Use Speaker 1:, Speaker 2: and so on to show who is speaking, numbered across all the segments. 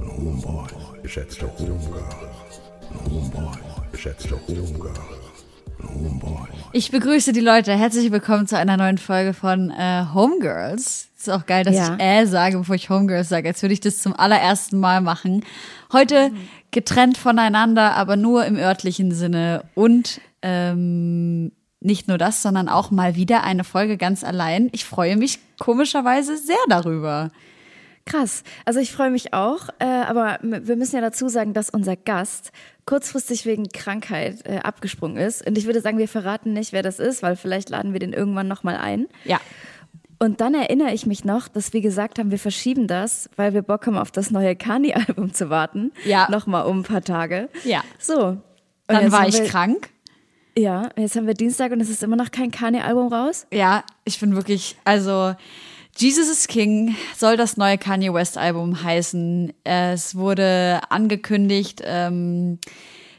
Speaker 1: und Homeboys, geschätzte Homegirls und Homeboys, geschätzte Homegirls und Homeboys.
Speaker 2: Ich begrüße die Leute. Herzlich willkommen zu einer neuen Folge von äh, Homegirls. Ist auch geil, dass
Speaker 3: Ja.
Speaker 2: ich äh sage, bevor ich Homegirls sage, als würde ich das zum allerersten Mal machen. Heute getrennt voneinander, aber nur im örtlichen Sinne und ähm, nicht nur das, sondern auch mal wieder eine Folge ganz allein. Ich freue mich komischerweise sehr darüber.
Speaker 3: Krass. Also ich freue mich auch, äh, aber wir müssen ja dazu sagen, dass unser Gast kurzfristig wegen Krankheit äh, abgesprungen ist. Und ich würde sagen, wir verraten nicht, wer das ist, weil vielleicht laden wir den irgendwann nochmal ein.
Speaker 2: Ja.
Speaker 3: Und dann erinnere ich mich noch, dass wir gesagt haben, wir verschieben das, weil wir Bock haben, auf das neue Kani-Album zu warten.
Speaker 2: Ja.
Speaker 3: Nochmal um ein paar Tage.
Speaker 2: Ja.
Speaker 3: So. Und
Speaker 2: Dann war ich
Speaker 3: wir,
Speaker 2: krank.
Speaker 3: Ja, jetzt haben wir Dienstag und es ist immer noch kein Kani-Album raus.
Speaker 2: Ja, ich bin wirklich, also Jesus is King soll das neue Kanye West Album heißen. Es wurde angekündigt, ähm,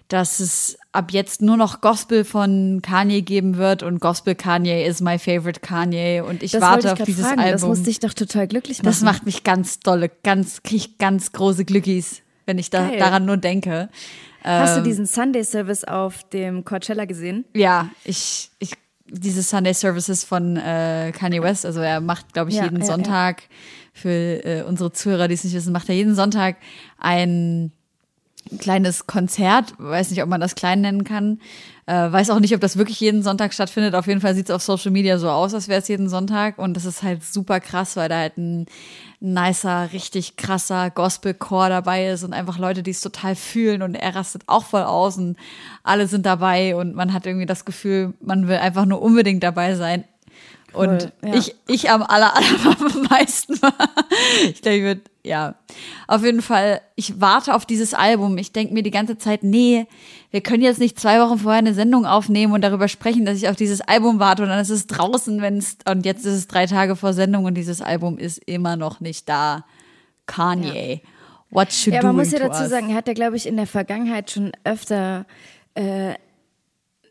Speaker 2: dass es ab jetzt nur noch Gospel von Kanye geben wird und Gospel Kanye is my favorite Kanye und ich
Speaker 3: Das
Speaker 2: warte
Speaker 3: ich
Speaker 2: auf dieses
Speaker 3: fragen.
Speaker 2: Album.
Speaker 3: Das musste ich doch total glücklich machen.
Speaker 2: Das macht mich ganz dolle, ganz, krieg ich ganz große Glückis, wenn ich da,
Speaker 3: Geil.
Speaker 2: daran nur denke.
Speaker 3: Hast
Speaker 2: Ähm.
Speaker 3: du diesen Sunday Service auf dem Coachella gesehen?
Speaker 2: Ja, ich, ich, diese Sunday Services von äh, Kanye West, also er macht, glaube ich,
Speaker 3: Ja,
Speaker 2: jeden
Speaker 3: ja,
Speaker 2: Sonntag, für äh, unsere Zuhörer, die es nicht wissen, macht er jeden Sonntag ein kleines Konzert, weiß nicht, ob man das klein nennen kann, äh, weiß auch nicht, ob das wirklich jeden Sonntag stattfindet. Auf jeden Fall sieht es auf Social Media so aus, als wäre es jeden Sonntag. Und das ist halt super krass, weil da halt ein nicer, richtig krasser Gospel-Chor dabei ist und einfach Leute, die es total fühlen und er rastet auch voll aus und alle sind dabei und man hat irgendwie das Gefühl, man will einfach nur unbedingt dabei sein. Und
Speaker 3: ja.
Speaker 2: ich, ich am aller, allermeisten. ich glaube, ich würde, ja. Auf jeden Fall, ich warte auf dieses Album. Ich denke mir die ganze Zeit, nee, wir können jetzt nicht zwei Wochen vorher eine Sendung aufnehmen und darüber sprechen, dass ich auf dieses Album warte und dann ist es draußen, wenn es, und jetzt ist es drei Tage vor Sendung und dieses Album ist immer noch nicht da. Kanye. What should
Speaker 3: Ja, man muss ja dazu
Speaker 2: us?
Speaker 3: sagen, er hat ja, glaube ich, in der Vergangenheit schon öfter äh,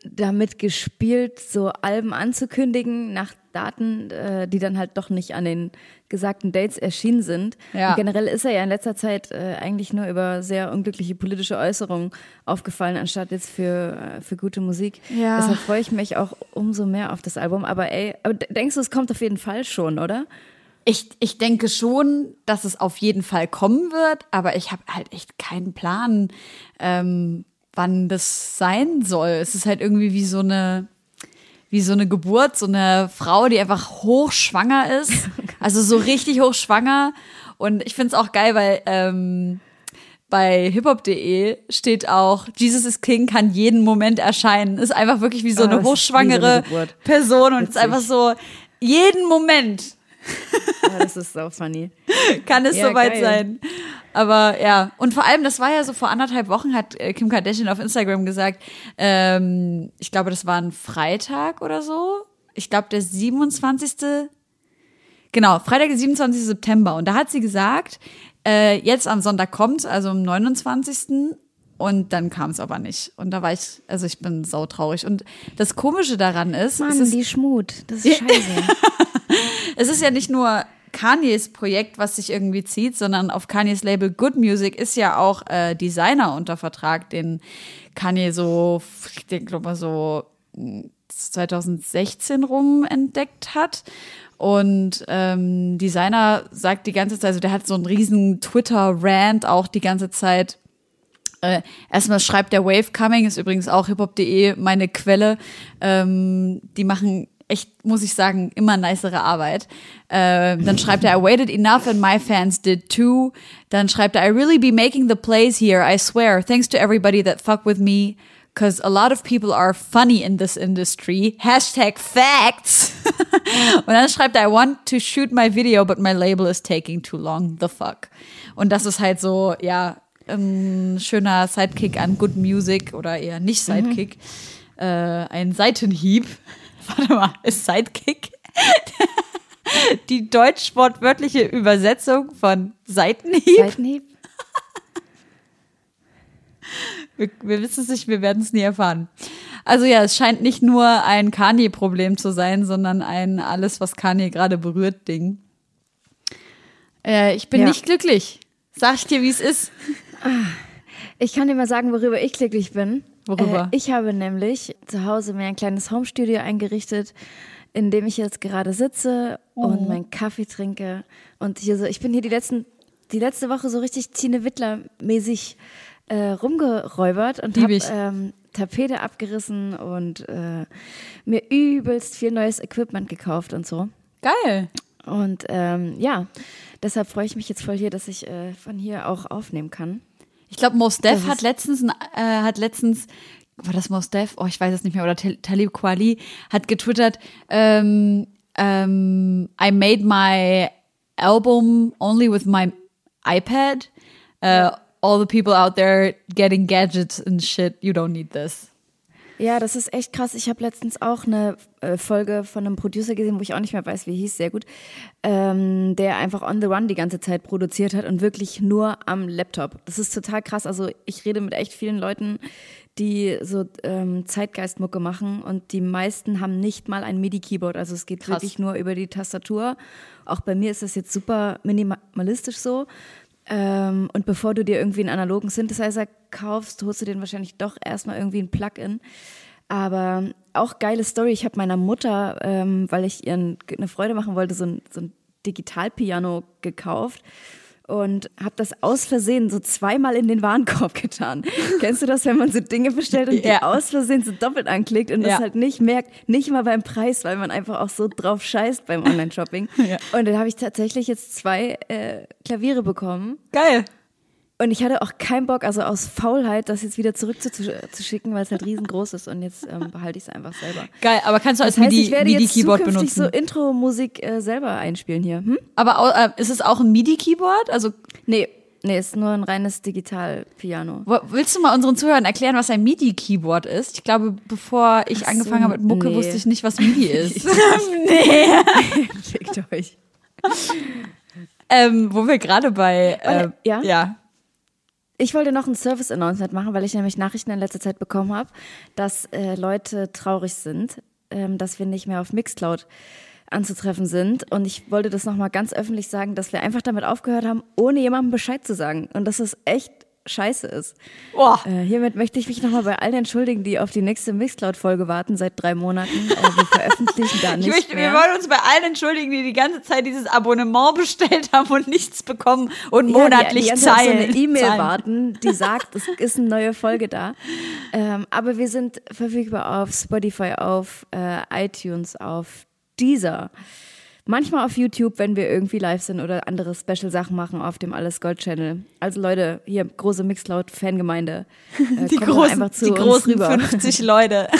Speaker 3: damit gespielt, so Alben anzukündigen nach Daten, äh, die dann halt doch nicht an den gesagten Dates erschienen sind.
Speaker 2: Ja.
Speaker 3: Und generell ist er ja in letzter Zeit äh, eigentlich nur über sehr unglückliche politische Äußerungen aufgefallen, anstatt jetzt für, äh, für gute Musik.
Speaker 2: Ja.
Speaker 3: Deshalb freue ich mich auch umso mehr auf das Album. Aber ey, aber denkst du, es kommt auf jeden Fall schon, oder?
Speaker 2: Ich, ich denke schon, dass es auf jeden Fall kommen wird, aber ich habe halt echt keinen Plan, ähm, wann das sein soll. Es ist halt irgendwie wie so eine, wie so eine Geburt, so eine Frau, die einfach hochschwanger ist. Also so richtig hochschwanger. Und ich finde es auch geil, weil ähm, bei hiphop.de steht auch, Jesus is King kann jeden Moment erscheinen. Ist einfach wirklich wie so
Speaker 3: Ah,
Speaker 2: eine
Speaker 3: ist wie so
Speaker 2: hochschwangere
Speaker 3: eine.
Speaker 2: Person und ist einfach so jeden Moment
Speaker 3: Ja, das ist so funny.
Speaker 2: kann es
Speaker 3: Ja,
Speaker 2: soweit
Speaker 3: geil.
Speaker 2: sein. Aber ja, und vor allem, das war ja so vor anderthalb Wochen, hat äh, Kim Kardashian auf Instagram gesagt, ähm, ich glaube, das war ein Freitag oder so. Ich glaube, der 27. Genau, Freitag, der 27. September. Und da hat sie gesagt, Äh, jetzt am Sonntag kommt, also am 29. Und dann kam es aber nicht. Und da war ich, also ich bin sautraurig. Und das Komische daran ist,
Speaker 3: Mann,
Speaker 2: ist,
Speaker 3: die Schmut. Das ist scheiße.
Speaker 2: es ist ja nicht nur Kanyes Projekt, was sich irgendwie zieht, sondern auf Kanyes Label Good Music ist ja auch äh, Designer unter Vertrag, den Kanye so, ich glaube mal so 2016 rum entdeckt hat. Und ähm, Designer sagt die ganze Zeit, also der hat so einen riesen Twitter-Rant auch die ganze Zeit, äh, erstmal schreibt der Wave Coming, ist übrigens auch hiphop.de meine Quelle. Ähm, die machen echt, muss ich sagen, immer nicere Arbeit. Äh, dann schreibt er, I waited enough and my fans did too. Dann schreibt er, I really be making the plays here, I swear. Thanks to everybody that fuck with me. Cause a lot of people are funny in this industry. Hashtag facts. Und dann schreibt er, I want to shoot my video, but my label is taking too long. The fuck. Und das ist halt so, ja, ein schöner Sidekick an Good Music oder eher nicht Sidekick. Äh, ein Seitenhieb. Warte mal, ist Sidekick? Die deutsch-wortwörtliche Übersetzung von Seitenhieb?
Speaker 3: Seitenhieb.
Speaker 2: Wir, wir wissen es nicht, wir werden es nie erfahren. Also ja, es scheint nicht nur ein Kanye-Problem zu sein, sondern ein alles, was Kanye gerade berührt, Ding. Äh, ich bin
Speaker 3: Ja.
Speaker 2: nicht glücklich. Sag ich dir, wie es ist.
Speaker 3: Ich kann dir mal sagen, worüber ich glücklich bin.
Speaker 2: Worüber?
Speaker 3: Äh, ich habe nämlich zu Hause mir ein kleines Homestudio eingerichtet, in dem ich jetzt gerade sitze
Speaker 2: Oh.
Speaker 3: und meinen Kaffee trinke. Und hier so, ich bin hier die letzten, die letzte Woche so richtig Tine Wittler-mäßig äh, rumgeräubert und habe ähm, Tapete abgerissen und äh, mir übelst viel neues Equipment gekauft und so.
Speaker 2: Geil.
Speaker 3: Und ähm, ja, deshalb freue ich mich jetzt voll hier, dass ich äh, von hier auch aufnehmen kann.
Speaker 2: Ich glaube, Mos Def hat letztens, äh, hat letztens, war das Mos Def? Oh, ich weiß es nicht mehr. Oder Tal- Talib Kweli hat getwittert, ähm, ähm, I made my album only with my iPad. Uh, all the people out there getting gadgets and shit, you don't need this.
Speaker 3: Ja, das ist echt krass. Ich habe letztens auch eine äh, Folge von einem Producer gesehen, wo ich auch nicht mehr weiß, wie hieß, sehr gut, ähm, der einfach on the run die ganze Zeit produziert hat und wirklich nur am Laptop. Das ist total krass. Also ich rede mit echt vielen Leuten, die so ähm, Zeitgeistmucke machen und die meisten haben nicht mal ein MIDI-Keyboard. Also es geht
Speaker 2: Krass.
Speaker 3: wirklich nur über die Tastatur. Auch bei mir ist das jetzt super minimalistisch so. Ähm, und bevor du dir irgendwie einen analogen Synthesizer kaufst, holst du den wahrscheinlich doch erstmal irgendwie ein Plugin. Aber auch geile Story. Ich habe meiner Mutter, ähm, weil ich ihr ein- eine Freude machen wollte, so ein, so ein Digitalpiano gekauft und habe das aus Versehen so zweimal in den Warenkorb getan. Kennst du das, wenn man so Dinge bestellt und
Speaker 2: Ja.
Speaker 3: die aus Versehen so doppelt anklickt und
Speaker 2: Ja.
Speaker 3: das halt nicht merkt, nicht mal beim Preis, weil man einfach auch so drauf scheißt beim Online-Shopping.
Speaker 2: Ja.
Speaker 3: Und dann habe ich tatsächlich jetzt zwei äh, Klaviere bekommen.
Speaker 2: Geil.
Speaker 3: Und ich hatte auch keinen Bock, also aus Faulheit, das jetzt wieder zurückzuschicken, weil es halt riesengroß ist und jetzt ähm, behalte ich es einfach selber.
Speaker 2: Geil, aber kannst du als
Speaker 3: Das heißt,
Speaker 2: MIDI,
Speaker 3: ich werde jetzt
Speaker 2: MIDI-Keyboard
Speaker 3: zukünftig
Speaker 2: benutzen?
Speaker 3: so Intro-Musik äh, selber einspielen hier. Hm?
Speaker 2: aber äh, ist es auch ein MIDI-Keyboard? Also
Speaker 3: Nee, nee, ist nur ein reines Digital-Piano.
Speaker 2: willst du mal unseren Zuhörern erklären, was ein MIDI-Keyboard ist? Ich glaube, bevor ich
Speaker 3: so,
Speaker 2: angefangen habe mit Mucke,
Speaker 3: nee.
Speaker 2: wusste ich nicht, was MIDI ist.
Speaker 3: Fickt euch.
Speaker 2: ähm, wo wir gerade bei äh,
Speaker 3: Warte, ja?
Speaker 2: ja.
Speaker 3: Ich wollte noch ein Service-Announcement machen, weil ich nämlich Nachrichten in letzter Zeit bekommen habe, dass äh, Leute traurig sind, ähm, dass wir nicht mehr auf Mixcloud anzutreffen sind. Und ich wollte das nochmal ganz öffentlich sagen, dass wir einfach damit aufgehört haben, ohne jemandem Bescheid zu sagen. Und dass es echt scheiße ist.
Speaker 2: Boah.
Speaker 3: Äh, hiermit möchte ich mich nochmal bei allen entschuldigen, die auf die nächste Mixcloud-Folge warten seit drei Monaten. Äh, wir veröffentlichen da
Speaker 2: Ich
Speaker 3: nicht
Speaker 2: möchte, wir
Speaker 3: mehr.
Speaker 2: wollen uns bei allen entschuldigen, die die ganze Zeit dieses Abonnement bestellt haben und nichts bekommen und
Speaker 3: Ja,
Speaker 2: monatlich
Speaker 3: die, die ganze Zeit
Speaker 2: zahlen.
Speaker 3: so eine E-Mail warten, die sagt, es ist eine neue Folge da. Ähm, aber wir sind verfügbar auf Spotify, auf äh, iTunes, auf Deezer. Manchmal auf YouTube, wenn wir irgendwie live sind oder andere Special-Sachen machen auf dem Alles Gold Channel. Also Leute, hier große Mixcloud-Fangemeinde. Äh,
Speaker 2: Die großen,
Speaker 3: einfach zu
Speaker 2: die großen
Speaker 3: rüber.
Speaker 2: 50 Leute.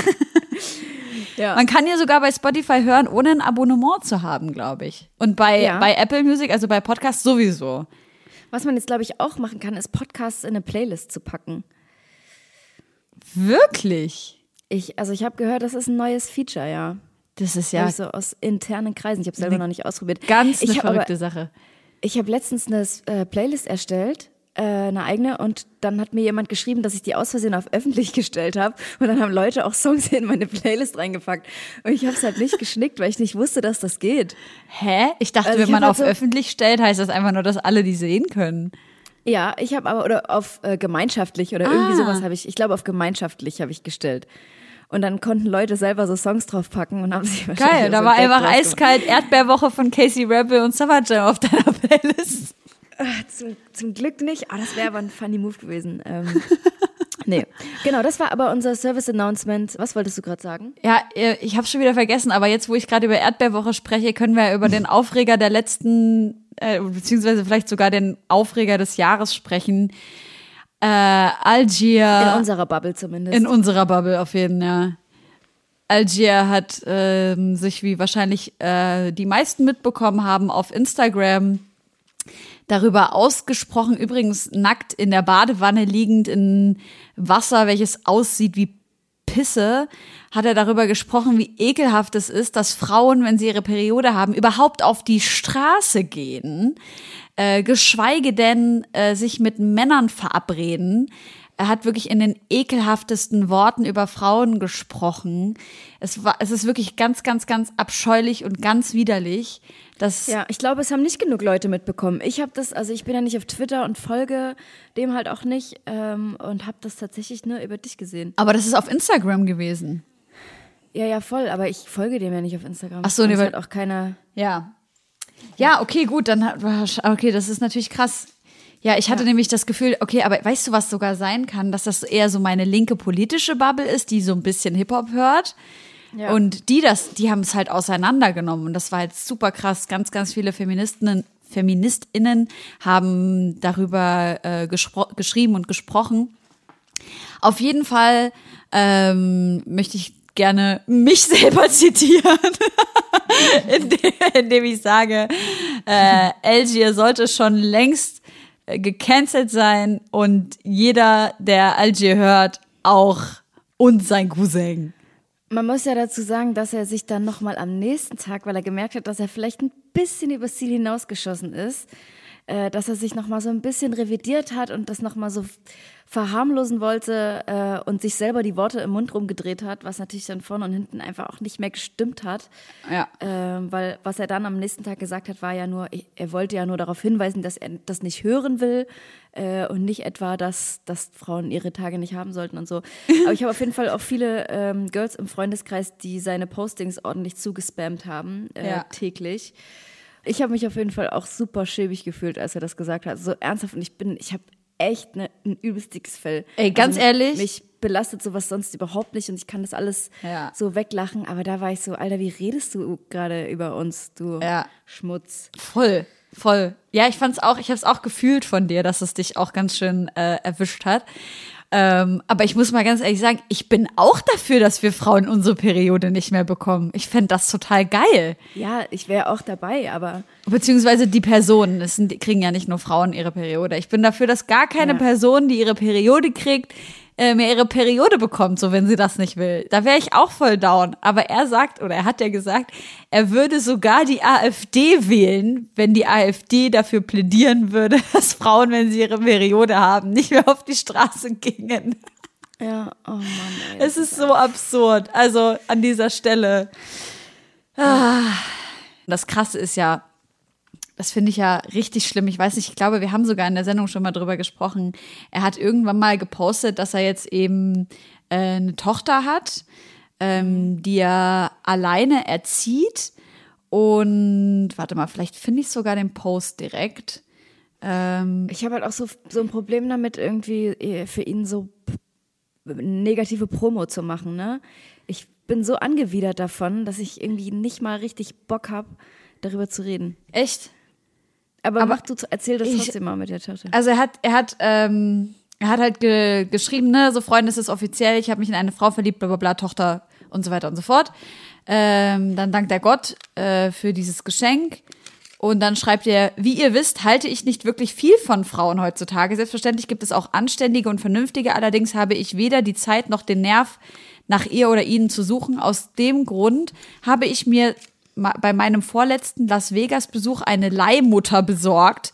Speaker 3: Ja.
Speaker 2: Man kann ja sogar bei Spotify hören, ohne ein Abonnement zu haben, glaube ich. Und bei,
Speaker 3: Ja.
Speaker 2: bei Apple Music, also bei Podcasts sowieso.
Speaker 3: Was man jetzt, glaube ich, auch machen kann, ist Podcasts in eine Playlist zu packen.
Speaker 2: Wirklich?
Speaker 3: Ich, also ich habe gehört, das ist ein neues Feature, ja.
Speaker 2: Das ist
Speaker 3: Ja. so aus internen Kreisen. Ich habe selber noch nicht ausprobiert.
Speaker 2: ganz eine
Speaker 3: ich hab aber
Speaker 2: verrückte Sache.
Speaker 3: Ich habe letztens eine äh, Playlist erstellt, äh, eine eigene, und dann hat mir jemand geschrieben, dass ich die aus Versehen auf öffentlich gestellt habe. Und dann haben Leute auch Songs in meine Playlist reingepackt. Und ich habe es halt nicht geschnickt, weil ich nicht wusste, dass das geht.
Speaker 2: Hä? Ich dachte,
Speaker 3: Also
Speaker 2: wenn
Speaker 3: ich
Speaker 2: man
Speaker 3: hab
Speaker 2: auf
Speaker 3: halt so-
Speaker 2: öffentlich stellt, heißt das einfach nur, dass alle die sehen können.
Speaker 3: Ja, ich habe aber oder auf äh, gemeinschaftlich oder irgendwie
Speaker 2: Ah.
Speaker 3: sowas habe ich. Ich glaube auf gemeinschaftlich habe ich gestellt. Und dann konnten Leute selber so Songs draufpacken und haben sich wahrscheinlich
Speaker 2: Geil, da
Speaker 3: so
Speaker 2: war einfach eiskalt Erdbeerwoche von Casey Rebel und Savage auf deiner Playlist.
Speaker 3: Zum, zum Glück nicht. Ah, das wäre aber ein funny Move gewesen. Ähm, nee, genau, das war aber unser Service Announcement. Was wolltest du gerade sagen?
Speaker 2: Ja, äh, ich habe schon wieder vergessen, aber jetzt, wo ich gerade über Erdbeerwoche spreche, können wir über den Aufreger der letzten, äh, beziehungsweise vielleicht sogar den Aufreger des Jahres sprechen. Äh, Algier.
Speaker 3: In unserer Bubble zumindest.
Speaker 2: In unserer Bubble auf jeden Fall. Algier hat ähm, sich, wie wahrscheinlich äh, die meisten mitbekommen haben, auf Instagram darüber ausgesprochen, übrigens nackt in der Badewanne liegend in Wasser, welches aussieht wie Pisse, hat er darüber gesprochen, wie ekelhaft es ist, dass Frauen, wenn sie ihre Periode haben, überhaupt auf die Straße gehen, äh, geschweige denn äh, sich mit Männern verabreden. Er hat wirklich in den ekelhaftesten Worten über Frauen gesprochen. Es war, es ist wirklich ganz, ganz, ganz abscheulich und ganz widerlich. dass
Speaker 3: ja, ich glaube, es haben nicht genug Leute mitbekommen. Ich habe das, also ich bin ja nicht auf Twitter und folge dem halt auch nicht ähm, und habe das tatsächlich nur über dich gesehen.
Speaker 2: aber das ist auf Instagram gewesen.
Speaker 3: Ja, ja, voll, aber ich folge dem ja nicht auf Instagram.
Speaker 2: Ach so, nee,
Speaker 3: Das
Speaker 2: weil-
Speaker 3: halt auch keiner.
Speaker 2: Ja. Ja, okay, gut, dann hat, okay, das ist natürlich krass. Ja, ich hatte nämlich das Gefühl, okay, aber weißt du, was sogar sein kann, dass das eher so meine linke politische Bubble ist, die so ein bisschen Hip-Hop hört.
Speaker 3: Ja.
Speaker 2: Und die das, die haben es halt auseinandergenommen. Und das war halt super krass. Ganz, ganz viele Feministinnen, FeministInnen haben darüber äh, geschrieben und gesprochen. Auf jeden Fall ähm, möchte ich gerne mich selber zitieren, indem, ich sage, äh, Algier sollte schon längst äh, gecancelt sein und jeder, der Algier hört, auch und sein Cousin.
Speaker 3: Man muss ja dazu sagen, dass er sich dann nochmal am nächsten Tag, weil er gemerkt hat, dass er vielleicht ein bisschen übers Ziel hinausgeschossen ist, äh, dass er sich nochmal so ein bisschen revidiert hat und das nochmal so verharmlosen wollte äh, und sich selber die Worte im Mund rumgedreht hat, was natürlich dann vorne und hinten einfach auch nicht mehr gestimmt hat.
Speaker 2: Ja.
Speaker 3: Ähm, weil was er dann am nächsten Tag gesagt hat, war ja nur, er wollte ja nur darauf hinweisen, dass er das nicht hören will äh, und nicht etwa, dass, dass Frauen ihre Tage nicht haben sollten und so. Aber ich habe auf jeden Fall auch viele ähm, Girls im Freundeskreis, die seine Postings ordentlich zugespammt haben, äh,
Speaker 2: Ja.
Speaker 3: täglich. Ich habe mich auf jeden Fall auch super schäbig gefühlt, als er das gesagt hat. So ernsthaft und ich bin, ich habe echt ne, ein übelst dickes Fell.
Speaker 2: Ey, ganz ehrlich?
Speaker 3: Mich belastet sowas sonst überhaupt nicht und ich kann das alles
Speaker 2: Ja.
Speaker 3: so weglachen. Aber da war ich so, Alter, wie redest du gerade über uns, du
Speaker 2: Ja.
Speaker 3: Schmutz?
Speaker 2: Voll, voll. Ja, ich fand's auch, ich habe es auch gefühlt von dir, dass es dich auch ganz schön äh, erwischt hat. Ähm, aber ich muss mal ganz ehrlich sagen, ich bin auch dafür, dass wir Frauen unsere Periode nicht mehr bekommen. Ich fänd das total geil.
Speaker 3: Ja, ich wäre auch dabei, aber
Speaker 2: Beziehungsweise die Personen, es sind, kriegen ja nicht nur Frauen ihre Periode. Ich bin dafür, dass gar keine
Speaker 3: Ja.
Speaker 2: Person, die ihre Periode kriegt, äh, mehr ihre Periode bekommt, so wenn sie das nicht will. Da wäre ich auch voll down. Aber er sagt, oder er hat ja gesagt, er würde sogar die AfD wählen, wenn die AfD dafür plädieren würde, dass Frauen, wenn sie ihre Periode haben, nicht mehr auf die Straße gingen.
Speaker 3: ja, oh Mann, ey.
Speaker 2: Es ist so absurd. Also an dieser Stelle. Ah. Das Krasse ist ja, das finde ich ja richtig schlimm. Ich weiß nicht, ich glaube, wir haben sogar in der Sendung schon mal drüber gesprochen. Er hat irgendwann mal gepostet, dass er jetzt eben äh, eine Tochter hat, ähm, die er alleine erzieht. Und warte mal, vielleicht finde ich sogar den Post direkt. Ähm,
Speaker 3: Ich habe halt auch so, so ein Problem damit, irgendwie eh, für ihn so negative Promo zu machen, ne? Ich bin so angewidert davon, dass ich irgendwie nicht mal richtig Bock habe, darüber zu reden.
Speaker 2: echt?
Speaker 3: Aber,
Speaker 2: Aber
Speaker 3: mach du, erzähl das
Speaker 2: ich-
Speaker 3: trotzdem mal mit der Tochter.
Speaker 2: Also er hat, er hat, ähm, er hat halt ge geschrieben, ne, so Freunde, es ist offiziell, ich habe mich in eine Frau verliebt, bla bla bla, Tochter und so weiter und so fort. Ähm, dann dankt er Gott äh, für dieses Geschenk. Und dann schreibt er, wie ihr wisst, halte ich nicht wirklich viel von Frauen heutzutage. Selbstverständlich gibt es auch anständige und vernünftige, allerdings habe ich weder die Zeit noch den Nerv, nach ihr oder ihnen zu suchen. Aus dem Grund habe ich mir bei meinem vorletzten Las Vegas-Besuch eine Leihmutter besorgt.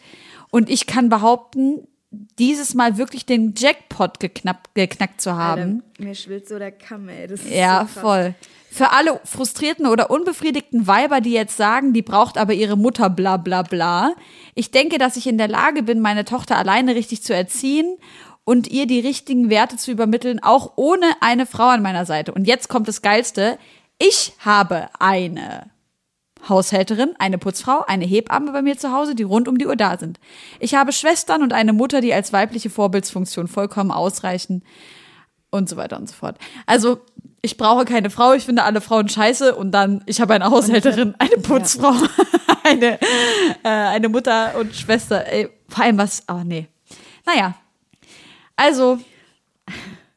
Speaker 2: Und ich kann behaupten, dieses Mal wirklich den Jackpot geknappt, geknackt zu haben.
Speaker 3: Alter, mir schwillt so der Kamm, ey. Das ist
Speaker 2: Ja,
Speaker 3: so
Speaker 2: voll. Für alle frustrierten oder unbefriedigten Weiber, die jetzt sagen, die braucht aber ihre Mutter, bla bla bla. Ich denke, dass ich in der Lage bin, meine Tochter alleine richtig zu erziehen und ihr die richtigen Werte zu übermitteln, auch ohne eine Frau an meiner Seite. Und jetzt kommt das Geilste. Ich habe eine Haushälterin, eine Putzfrau, eine Hebamme bei mir zu Hause, die rund um die Uhr da sind. Ich habe Schwestern und eine Mutter, die als weibliche Vorbildsfunktion vollkommen ausreichen und so weiter und so fort. Also, ich brauche keine Frau, ich finde alle Frauen scheiße und dann, ich habe eine Haushälterin, eine Putzfrau, eine, äh, eine Mutter und Schwester. Ey, vor allem was, oh nee. Naja, also,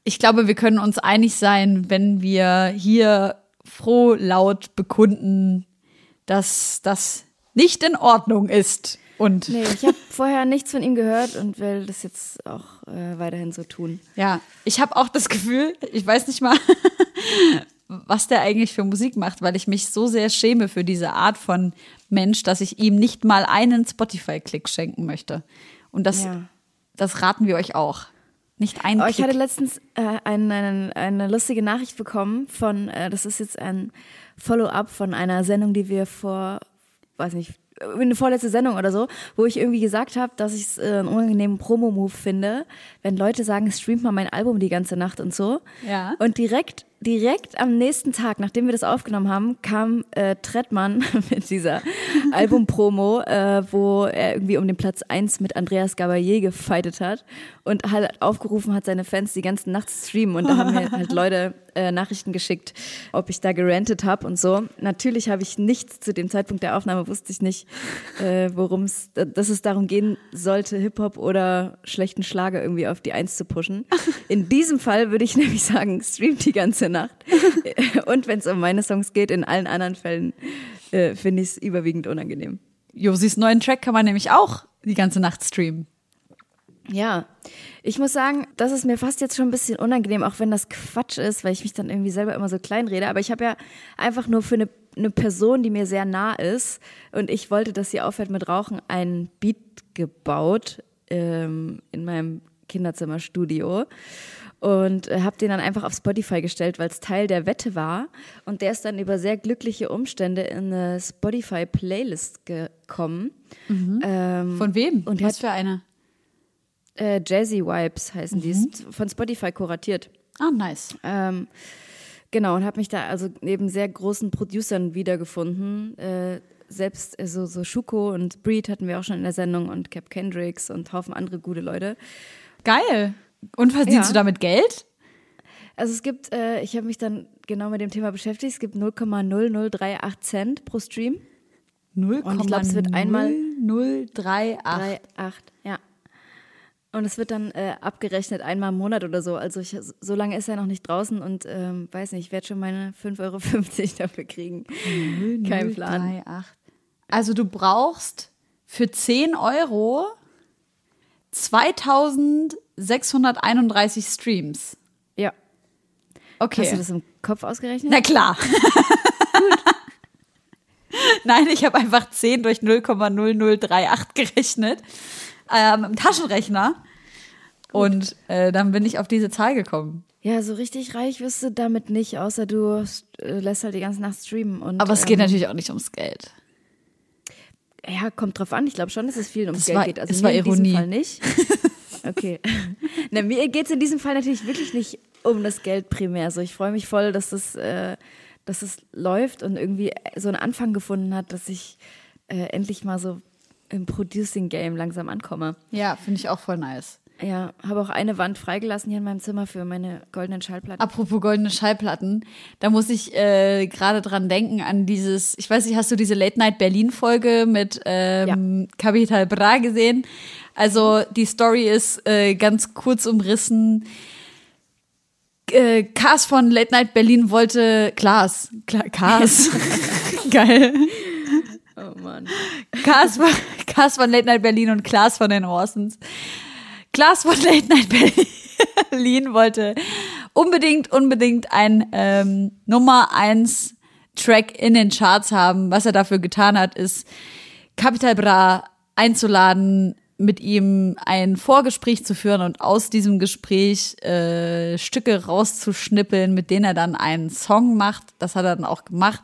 Speaker 2: ich glaube, wir können uns einig sein, wenn wir hier froh laut bekunden, dass das nicht in Ordnung ist. Und
Speaker 3: Nee, ich habe vorher nichts von ihm gehört und will das jetzt auch äh, weiterhin so tun.
Speaker 2: Ja, ich habe auch das Gefühl, ich weiß nicht mal, was der eigentlich für Musik macht, weil ich mich so sehr schäme für diese Art von Mensch, dass ich ihm nicht mal einen Spotify-Klick schenken möchte. Und das,
Speaker 3: Ja.
Speaker 2: das raten wir euch auch. Nicht einen
Speaker 3: Oh, ich
Speaker 2: Klick.
Speaker 3: hatte letztens äh, ein, einen- eine lustige Nachricht bekommen von, äh, das ist jetzt ein Follow-up von einer Sendung, die wir vor, weiß nicht, eine vorletzte Sendung oder so, wo ich irgendwie gesagt habe, dass ich es äh, einen unangenehmen Promo-Move finde, wenn Leute sagen, streamt mal mein Album die ganze Nacht und so.
Speaker 2: Ja.
Speaker 3: Und direkt, direkt am nächsten Tag, nachdem wir das aufgenommen haben, kam äh, Trettmann mit dieser Album-Promo, äh, wo er irgendwie um den Platz 1 mit Andreas Gabalier gefightet hat und halt aufgerufen hat, seine Fans die ganze Nacht zu streamen. Und da haben mir halt Leute äh, Nachrichten geschickt, ob ich da gerantet habe und so. Natürlich habe ich nichts zu dem Zeitpunkt der Aufnahme, wusste ich nicht, äh, worum es, dass es darum gehen sollte, Hip-Hop oder schlechten Schlager irgendwie auf die Eins zu pushen. In diesem Fall würde ich nämlich sagen, streamt die ganze Nacht. Und wenn es um meine Songs geht, in allen anderen Fällen äh, finde ich es überwiegend unangenehm.
Speaker 2: Josis neuen Track kann man nämlich auch die ganze Nacht streamen.
Speaker 3: Ja, ich muss sagen, das ist mir fast jetzt schon ein bisschen unangenehm, auch wenn das Quatsch ist, weil ich mich dann irgendwie selber immer so klein rede. Aber ich habe ja einfach nur für eine, eine Person, die mir sehr nah ist und ich wollte, dass sie aufhört mit Rauchen, einen Beat gebaut ähm, in meinem Kinderzimmerstudio und äh, habe den dann einfach auf Spotify gestellt, weil es Teil der Wette war. Und der ist dann über sehr glückliche Umstände in eine Spotify-Playlist gekommen. Ähm,
Speaker 2: Von wem?
Speaker 3: Und
Speaker 2: Was
Speaker 3: hat-
Speaker 2: für eine?
Speaker 3: äh, Jazzy Vibes heißen die, ist von Spotify kuratiert.
Speaker 2: Ah, nice.
Speaker 3: Ähm, genau, und habe mich da also neben sehr großen Producern wiedergefunden. Äh, selbst äh, so, so Schuko und Breed hatten wir auch schon in der Sendung und Cap Kendricks und Haufen andere gute Leute.
Speaker 2: Geil. Und verdienst
Speaker 3: Ja.
Speaker 2: du damit Geld?
Speaker 3: Also es gibt, äh, ich habe mich dann genau mit dem Thema beschäftigt, es gibt 0,0038 Cent pro Stream.
Speaker 2: 0,
Speaker 3: Und ich glaub, es wird einmal-
Speaker 2: 038.
Speaker 3: 3,8, ja. Und es wird dann äh, abgerechnet einmal im Monat oder so. Also ich, so lange ist er noch nicht draußen und ähm, weiß nicht, ich werde schon meine 5,50 Euro dafür kriegen. Kein Plan.
Speaker 2: 038. Also du brauchst für 10 Euro 2631 Streams.
Speaker 3: Ja.
Speaker 2: Okay.
Speaker 3: Hast du das im Kopf ausgerechnet?
Speaker 2: Na klar. Nein, ich habe einfach 10 durch 0,0038 gerechnet ähm, im Taschenrechner. Und äh, dann bin ich auf diese Zahl gekommen.
Speaker 3: Ja, so richtig reich wirst du damit nicht, außer du äh, lässt halt die ganze Nacht streamen. Und,
Speaker 2: Aber es geht
Speaker 3: ähm,
Speaker 2: natürlich auch nicht ums Geld.
Speaker 3: Ja, kommt drauf an. Ich glaube schon, dass es viel ums
Speaker 2: Das
Speaker 3: Geld
Speaker 2: war-
Speaker 3: geht. Also
Speaker 2: es war
Speaker 3: in diesem
Speaker 2: Ironie.
Speaker 3: Fall nicht. Okay. Na, mir geht es in diesem Fall natürlich wirklich nicht um das Geld primär. Also ich freue mich voll, dass das, äh, dass es läuft und irgendwie so einen Anfang gefunden hat, dass ich äh, endlich mal so im Producing-Game langsam ankomme.
Speaker 2: Ja, finde ich auch voll nice.
Speaker 3: Ja, habe auch eine Wand freigelassen hier in meinem Zimmer für meine goldenen Schallplatten.
Speaker 2: Apropos goldene Schallplatten, da muss ich äh, gerade dran denken an dieses, ich weiß nicht, hast du diese Late Night Berlin Folge mit ähm, Capital Bra gesehen? Also die Story ist äh, ganz kurz umrissen. Äh, Kars von Late Night Berlin wollte Klaas, Kla Kars, geil.
Speaker 3: Oh Mann.
Speaker 2: Kars von, Kars von Late Night Berlin und Klaas von den Orsons. Klaas von Late Night Berlin wollte unbedingt, unbedingt ein ähm, Nummer eins Track in den Charts haben. Was er dafür getan hat, ist Capital Bra einzuladen, mit ihm ein Vorgespräch zu führen und aus diesem Gespräch äh, Stücke rauszuschnippeln, mit denen er dann einen Song macht. Das hat er dann auch gemacht.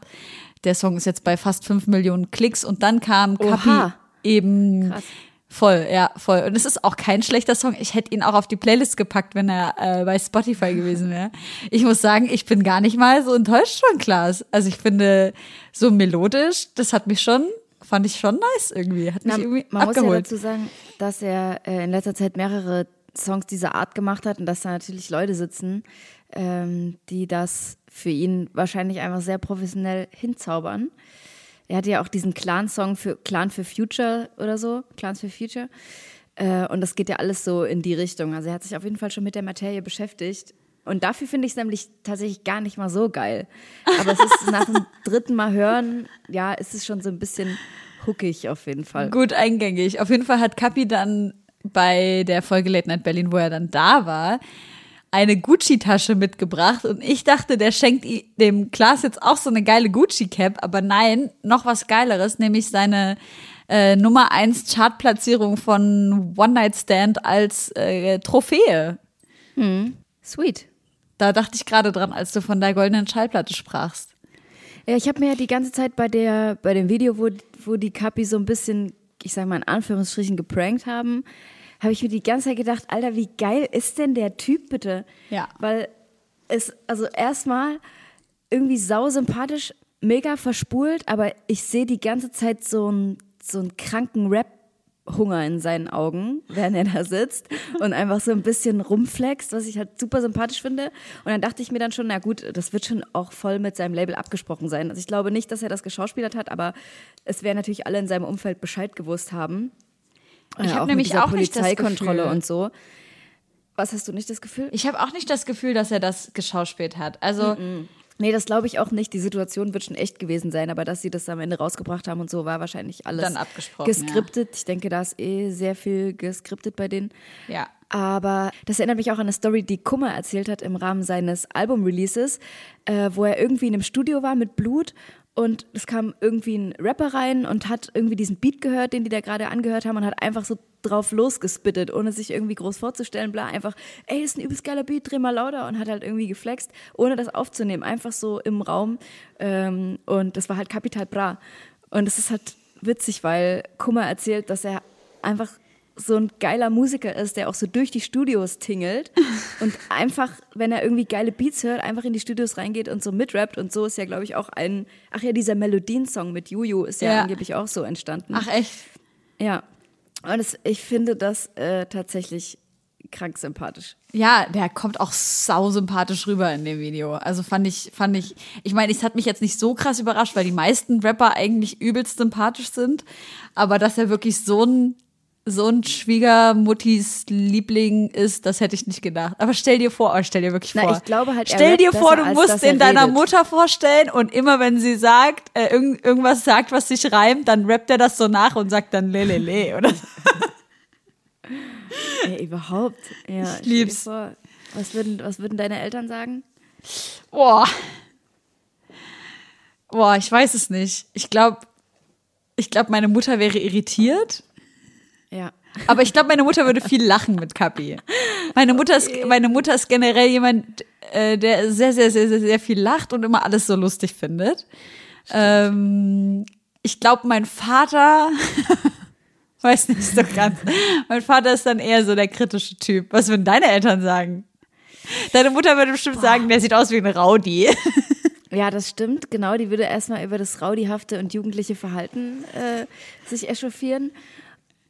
Speaker 2: Der Song ist jetzt bei fast fünf Millionen Klicks und dann kam Kapi
Speaker 3: Oha.
Speaker 2: eben
Speaker 3: Krass.
Speaker 2: Voll, ja, voll. Und es ist auch kein schlechter Song. Ich hätte ihn auch auf die Playlist gepackt, wenn er äh, bei Spotify gewesen wäre. Ich muss sagen, ich bin gar nicht mal so enttäuscht von Klaas. Also ich finde, so melodisch, das hat mich schon, fand ich schon nice irgendwie. Hat mich
Speaker 3: Na,
Speaker 2: irgendwie
Speaker 3: man muss ja
Speaker 2: abgeholt.
Speaker 3: dazu sagen, dass er äh, in letzter Zeit mehrere Songs dieser Art gemacht hat und dass da natürlich Leute sitzen, ähm, die das für ihn wahrscheinlich einfach sehr professionell hinzaubern. Er hatte ja auch diesen Clan-Song für Clan für Future oder so, Clans for Future. Äh, und das geht ja alles so in die Richtung. Also er hat sich auf jeden Fall schon mit der Materie beschäftigt. Und dafür finde ich es nämlich tatsächlich gar nicht mal so geil. Aber es ist nach dem dritten Mal hören, ja, ist es schon so ein bisschen hookig auf jeden Fall.
Speaker 2: Gut eingängig. Auf jeden Fall hat Kapi dann bei der Folge Late Night Berlin, wo er dann da war, eine Gucci-Tasche mitgebracht und ich dachte, der schenkt dem Klaas jetzt auch so eine geile Gucci-Cap, aber nein, noch was Geileres, nämlich seine äh, Nummer 1 Chartplatzierung von One Night Stand als äh, Trophäe.
Speaker 3: Sweet.
Speaker 2: Da dachte ich gerade dran, als du von der goldenen Schallplatte sprachst.
Speaker 3: Ja, ich habe mir ja die ganze Zeit bei der, bei dem Video, wo, wo die Kapi so ein bisschen, ich sag mal in Anführungsstrichen, geprankt haben, habe ich mir die ganze Zeit gedacht, Alter, wie geil ist denn der Typ bitte?
Speaker 2: Ja.
Speaker 3: Weil es, also erstmal irgendwie sau sympathisch, mega verspult, aber ich sehe die ganze Zeit so einen, so einen kranken Rap. Hunger in seinen Augen, während er da sitzt und einfach so ein bisschen rumflext, was ich halt super sympathisch finde. Und dann dachte ich mir dann schon, na gut, das wird schon auch voll mit seinem Label abgesprochen sein. Also ich glaube nicht, dass er das geschauspielert hat, aber es werden natürlich alle in seinem Umfeld Bescheid gewusst haben.
Speaker 2: Ich
Speaker 3: Äh,
Speaker 2: hab
Speaker 3: mit
Speaker 2: nämlich auch nicht das Gefühl.
Speaker 3: und so. Was hast du nicht das Gefühl?
Speaker 2: Ich habe auch nicht das Gefühl, dass er das geschauspielt hat. Also
Speaker 3: Nee, das glaube ich auch nicht. Die Situation wird schon echt gewesen sein, aber dass sie das am Ende rausgebracht haben und so, war wahrscheinlich alles
Speaker 2: Dann abgesprochen,
Speaker 3: geskriptet. Ich denke, da ist eh sehr viel geskriptet bei denen.
Speaker 2: ja.
Speaker 3: Aber das erinnert mich auch an eine Story, die Kummer erzählt hat im Rahmen seines Album-Releases, äh, wo er irgendwie in einem Studio war mit Blut und es kam irgendwie ein Rapper rein und hat irgendwie diesen Beat gehört, den die da gerade angehört haben und hat einfach so drauf losgespittet, ohne sich irgendwie groß vorzustellen, bla, einfach, ey, ist ein übelst geiler Beat, dreh mal lauter und hat halt irgendwie geflext, ohne das aufzunehmen, einfach so im Raum ähm, und das war halt Capital Bra. Und es ist halt witzig, weil Kummer erzählt, dass er einfach so ein geiler Musiker ist, der auch so durch die Studios tingelt und einfach, wenn er irgendwie geile Beats hört, einfach in die Studios reingeht und so mitrappt und so ist ja, glaube ich, auch ein, ach ja, dieser Melodiensong mit Juju ist ja,
Speaker 2: Ja.
Speaker 3: angeblich auch so entstanden.
Speaker 2: Ach echt?
Speaker 3: Ja. Und es, ich finde das äh, tatsächlich krank sympathisch.
Speaker 2: Ja, der kommt auch sau sympathisch rüber in dem Video. Also fand ich, fand ich, ich meine, es hat mich jetzt nicht so krass überrascht, weil die meisten Rapper eigentlich übelst sympathisch sind. Aber dass er wirklich so ein, so ein Schwiegermuttis Liebling ist, das hätte ich nicht gedacht. Aber stell dir vor, oh, stell dir wirklich
Speaker 3: Na,
Speaker 2: vor.
Speaker 3: ich glaube halt,
Speaker 2: Stell dir vor,
Speaker 3: besser,
Speaker 2: du musst den deiner
Speaker 3: redet.
Speaker 2: Mutter vorstellen und immer wenn sie sagt, äh, irgend, irgendwas sagt, was sich reimt, dann rappt er das so nach und sagt dann lelele, oder?
Speaker 3: Ey, überhaupt. Ja, dir
Speaker 2: lieb's.
Speaker 3: Vor, was, würden, was würden deine Eltern sagen?
Speaker 2: Boah. Boah, ich weiß es nicht. Ich glaube, ich glaube, meine Mutter wäre irritiert.
Speaker 3: Ja.
Speaker 2: Aber ich glaube, meine Mutter würde viel lachen mit Kapi. Meine Mutter ist, meine Mutter ist generell jemand, äh, der sehr, sehr, sehr, sehr, sehr viel lacht und immer alles so lustig findet. Ähm, ich glaube, mein Vater, weiß nicht so ganz. Mein Vater ist dann eher so der kritische Typ. Was würden deine Eltern sagen? Deine Mutter würde bestimmt sagen, der sieht aus wie ein Rowdy.
Speaker 3: Ja, das stimmt. Genau, die würde erstmal über das raudihafte und jugendliche Verhalten äh, sich echauffieren.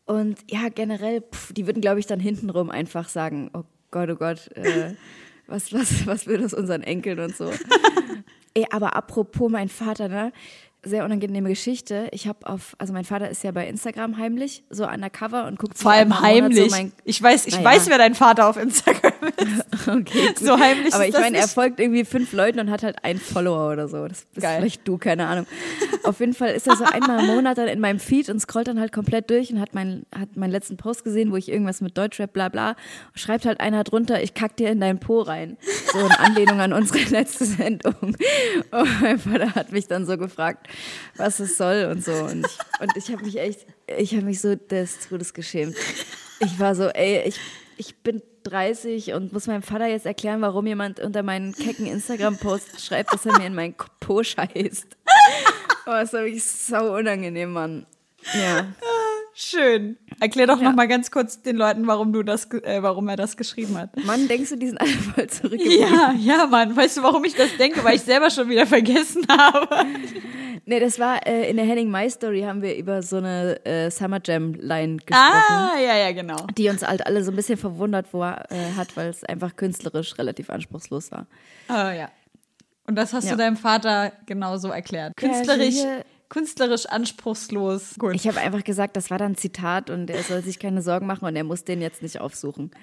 Speaker 3: Und ja, generell, pff, die würden, glaube ich, dann hintenrum einfach sagen, oh Gott, oh Gott, äh, was, was, was wird aus unseren Enkeln und so. Ey, aber apropos mein Vater, ne? Sehr unangenehme Geschichte. Ich habe auf, also mein Vater ist ja bei Instagram heimlich, so undercover und guckt
Speaker 2: Vor allem heimlich.
Speaker 3: So
Speaker 2: ich weiß, ich
Speaker 3: Naja.
Speaker 2: weiß, wer dein Vater auf Instagram bist.
Speaker 3: Okay, gut.
Speaker 2: So heimlich
Speaker 3: Aber
Speaker 2: ist
Speaker 3: ich meine, er folgt irgendwie fünf Leuten und hat halt einen Follower oder so. Das bist
Speaker 2: Geil.
Speaker 3: vielleicht du, keine Ahnung. Auf jeden Fall ist er so einmal im Monat dann in meinem Feed und scrollt dann halt komplett durch und hat, mein, hat meinen letzten Post gesehen, wo ich irgendwas mit Deutschrap bla bla. Schreibt halt einer drunter, ich kack dir in dein Po rein. So in Anlehnung an unsere letzte Sendung. Und mein Vater hat mich dann so gefragt, was es soll und so. Und ich, und ich habe mich echt, ich habe mich so des Todes geschämt. Ich war so, ey, ich, ich bin 30 und muss meinem Vater jetzt erklären, warum jemand unter meinen kecken Instagram-Post schreibt, dass er mir in meinen Po scheißt. Oh, das war wirklich sau unangenehm, Mann. Ja.
Speaker 2: Schön. Erklär doch
Speaker 3: Ja.
Speaker 2: noch mal ganz kurz den Leuten, warum du das, äh, warum er das geschrieben hat.
Speaker 3: Mann, denkst du, die sind alle voll zurückgeblieben?
Speaker 2: Ja, ja, Mann. Weißt du, warum ich das denke? Weil ich selber schon wieder vergessen habe.
Speaker 3: Nee, das war äh, in der Henning Mai Story haben wir über so eine äh, Summer Jam Line gesprochen.
Speaker 2: Ah, ja, ja, genau.
Speaker 3: Die uns halt alle so ein bisschen verwundert war, äh, hat, weil es einfach künstlerisch relativ anspruchslos war.
Speaker 2: Ah, ja. Und das hast
Speaker 3: Ja.
Speaker 2: du deinem Vater genauso erklärt.
Speaker 3: Ja, also
Speaker 2: Künstlerisch,
Speaker 3: hier-
Speaker 2: künstlerisch anspruchslos. Gut.
Speaker 3: Ich habe einfach gesagt, das war dann ein Zitat und er soll sich keine Sorgen machen und er muss den jetzt nicht aufsuchen.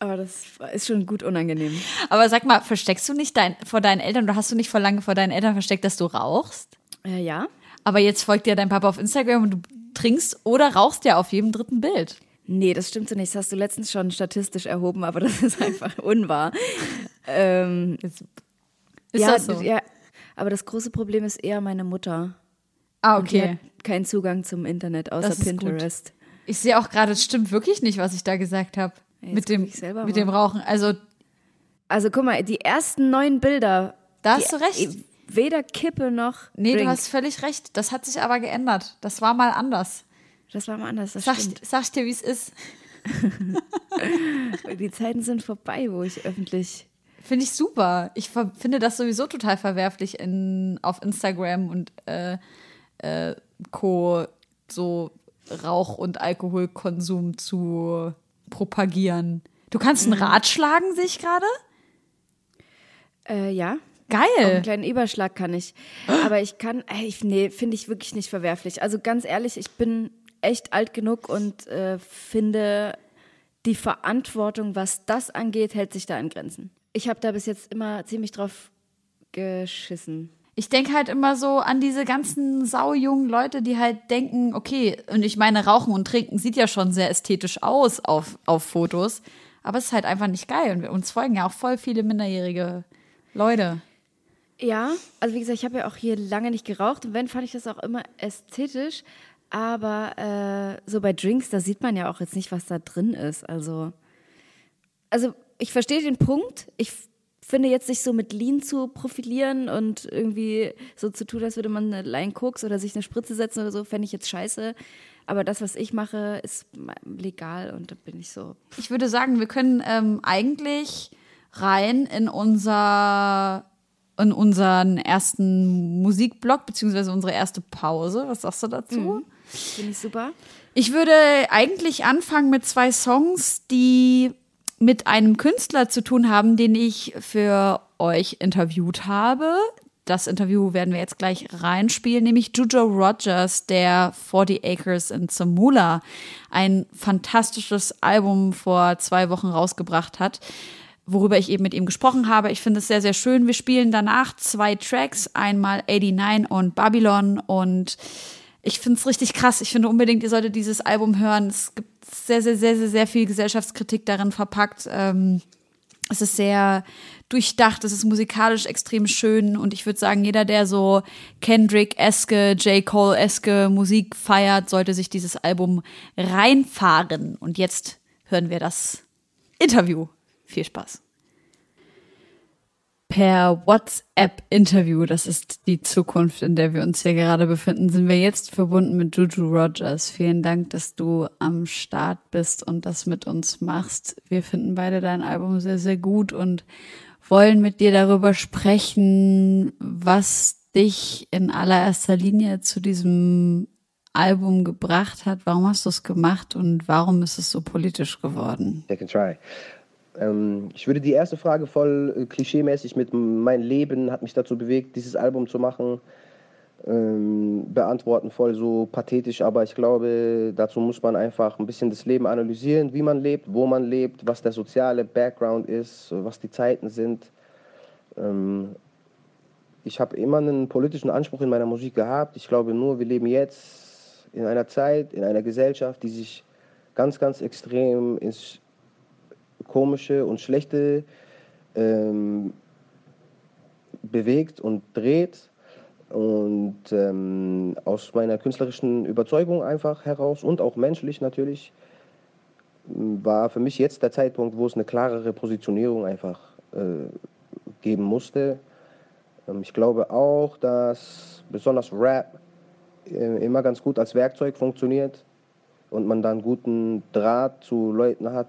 Speaker 3: Aber das ist schon gut unangenehm.
Speaker 2: Aber sag mal, versteckst du nicht dein, vor deinen Eltern oder hast du nicht vor lange vor deinen Eltern versteckt, dass du rauchst?
Speaker 3: Äh, ja?
Speaker 2: Aber jetzt folgt dir dein Papa auf Instagram und du trinkst oder rauchst ja auf jedem dritten Bild.
Speaker 3: Nee, das stimmt so nicht. Das hast du letztens schon statistisch erhoben, aber das ist einfach unwahr. ähm,
Speaker 2: Ist
Speaker 3: ja,
Speaker 2: das so?
Speaker 3: ja, aber das große Problem ist eher meine Mutter.
Speaker 2: Ah,
Speaker 3: Und Die
Speaker 2: okay.
Speaker 3: hat keinen Zugang zum Internet außer
Speaker 2: Das ist gut.
Speaker 3: Pinterest.
Speaker 2: Ich sehe auch gerade, es stimmt wirklich nicht, was ich da gesagt habe. Mit dem, mit
Speaker 3: mal.
Speaker 2: dem Rauchen. Also,
Speaker 3: Also guck mal, die ersten neun Bilder.
Speaker 2: Da
Speaker 3: die,
Speaker 2: hast du recht.
Speaker 3: Weder Kippe noch.
Speaker 2: nee,
Speaker 3: Drink.
Speaker 2: du hast völlig recht. Das hat sich aber geändert. Das war mal anders.
Speaker 3: Das war mal anders. Das
Speaker 2: Sag,
Speaker 3: stimmt.
Speaker 2: sag ich dir, wie es ist.
Speaker 3: Die Zeiten sind vorbei, wo ich öffentlich.
Speaker 2: Finde ich super. Ich finde das sowieso total verwerflich in, auf Instagram und äh, äh, Co. so Rauch- und Alkoholkonsum zu propagieren. Du kannst
Speaker 3: Mhm.
Speaker 2: einen Rat schlagen, sehe ich gerade.
Speaker 3: Äh, ja. Auch einen
Speaker 2: Geil.
Speaker 3: kleinen Überschlag kann ich. Aber ich kann, ey, ich, nee, finde ich wirklich nicht verwerflich. Also ganz ehrlich, ich bin echt alt genug und äh, finde, die Verantwortung, was das angeht, hält sich da in Grenzen. Ich habe da bis jetzt immer ziemlich drauf geschissen.
Speaker 2: Ich denke halt immer so an diese ganzen saujungen Leute, die halt denken, okay, und ich meine, Rauchen und Trinken sieht ja schon sehr ästhetisch aus auf, auf Fotos, aber es ist halt einfach nicht geil. Und uns folgen ja auch voll viele minderjährige Leute.
Speaker 3: Ja, also wie gesagt, ich habe ja auch hier lange nicht geraucht und wenn, fand ich das auch immer ästhetisch. Aber äh, so bei Drinks, da sieht man ja auch jetzt nicht, was da drin ist. Also, also ich verstehe den Punkt. Ich finde jetzt sich so mit Lean zu profilieren und irgendwie so zu tun, als würde man eine Line Koks oder sich eine Spritze setzen oder so, fände ich jetzt scheiße. Aber das, was ich mache, ist legal und da bin ich so.
Speaker 2: Ich würde sagen, wir können ähm, eigentlich rein in unser in unseren ersten Musikblock beziehungsweise unsere erste Pause. Was sagst du dazu?
Speaker 3: Finde ich super.
Speaker 2: Ich würde eigentlich anfangen mit zwei Songs, die mit einem Künstler zu tun haben, den ich für euch interviewt habe. Das Interview werden wir jetzt gleich reinspielen, nämlich Jujo Rogers, der 40 Acres in Zamula ein fantastisches Album vor zwei Wochen rausgebracht hat, worüber ich eben mit ihm gesprochen habe. Ich finde es sehr, sehr schön. Wir spielen danach zwei Tracks, einmal 89 und Babylon und ich finde es richtig krass. Ich finde unbedingt, ihr solltet dieses Album hören. Es gibt sehr, sehr, sehr, sehr, sehr viel Gesellschaftskritik darin verpackt. Ähm, es ist sehr durchdacht, es ist musikalisch extrem schön und ich würde sagen, jeder, der so Kendrick-eske, J. Cole-eske Musik feiert, sollte sich dieses Album reinfahren. Und jetzt hören wir das Interview. Viel Spaß per WhatsApp-Interview, das ist die Zukunft, in der wir uns hier gerade befinden, sind wir jetzt verbunden mit Juju Rogers. Vielen Dank, dass du am Start bist und das mit uns machst. Wir finden beide dein Album sehr, sehr gut und wollen mit dir darüber sprechen, was dich in allererster Linie zu diesem Album gebracht hat. Warum hast du es gemacht und warum ist es so politisch geworden?
Speaker 4: I can try. Ähm, ich würde die erste Frage voll äh, klischeemäßig mit mein Leben hat mich dazu bewegt, dieses Album zu machen. ähm, beantworten, voll so pathetisch, aber ich glaube, dazu muss man einfach ein bisschen das Leben analysieren, wie man lebt, wo man lebt, was der soziale Background ist, was die Zeiten sind. Ähm, ich habe immer einen politischen Anspruch in meiner Musik gehabt. Ich glaube nur, wir leben jetzt in einer Zeit, in einer Gesellschaft, die sich ganz, ganz extrem ins Komische und Schlechte ähm, bewegt und dreht. Und ähm, aus meiner künstlerischen Überzeugung einfach heraus und auch menschlich natürlich war für mich jetzt der Zeitpunkt, wo es eine klarere Positionierung einfach äh, geben musste. Ähm, ich glaube auch, dass besonders Rap äh, immer ganz gut als Werkzeug funktioniert und man dann guten Draht zu Leuten hat.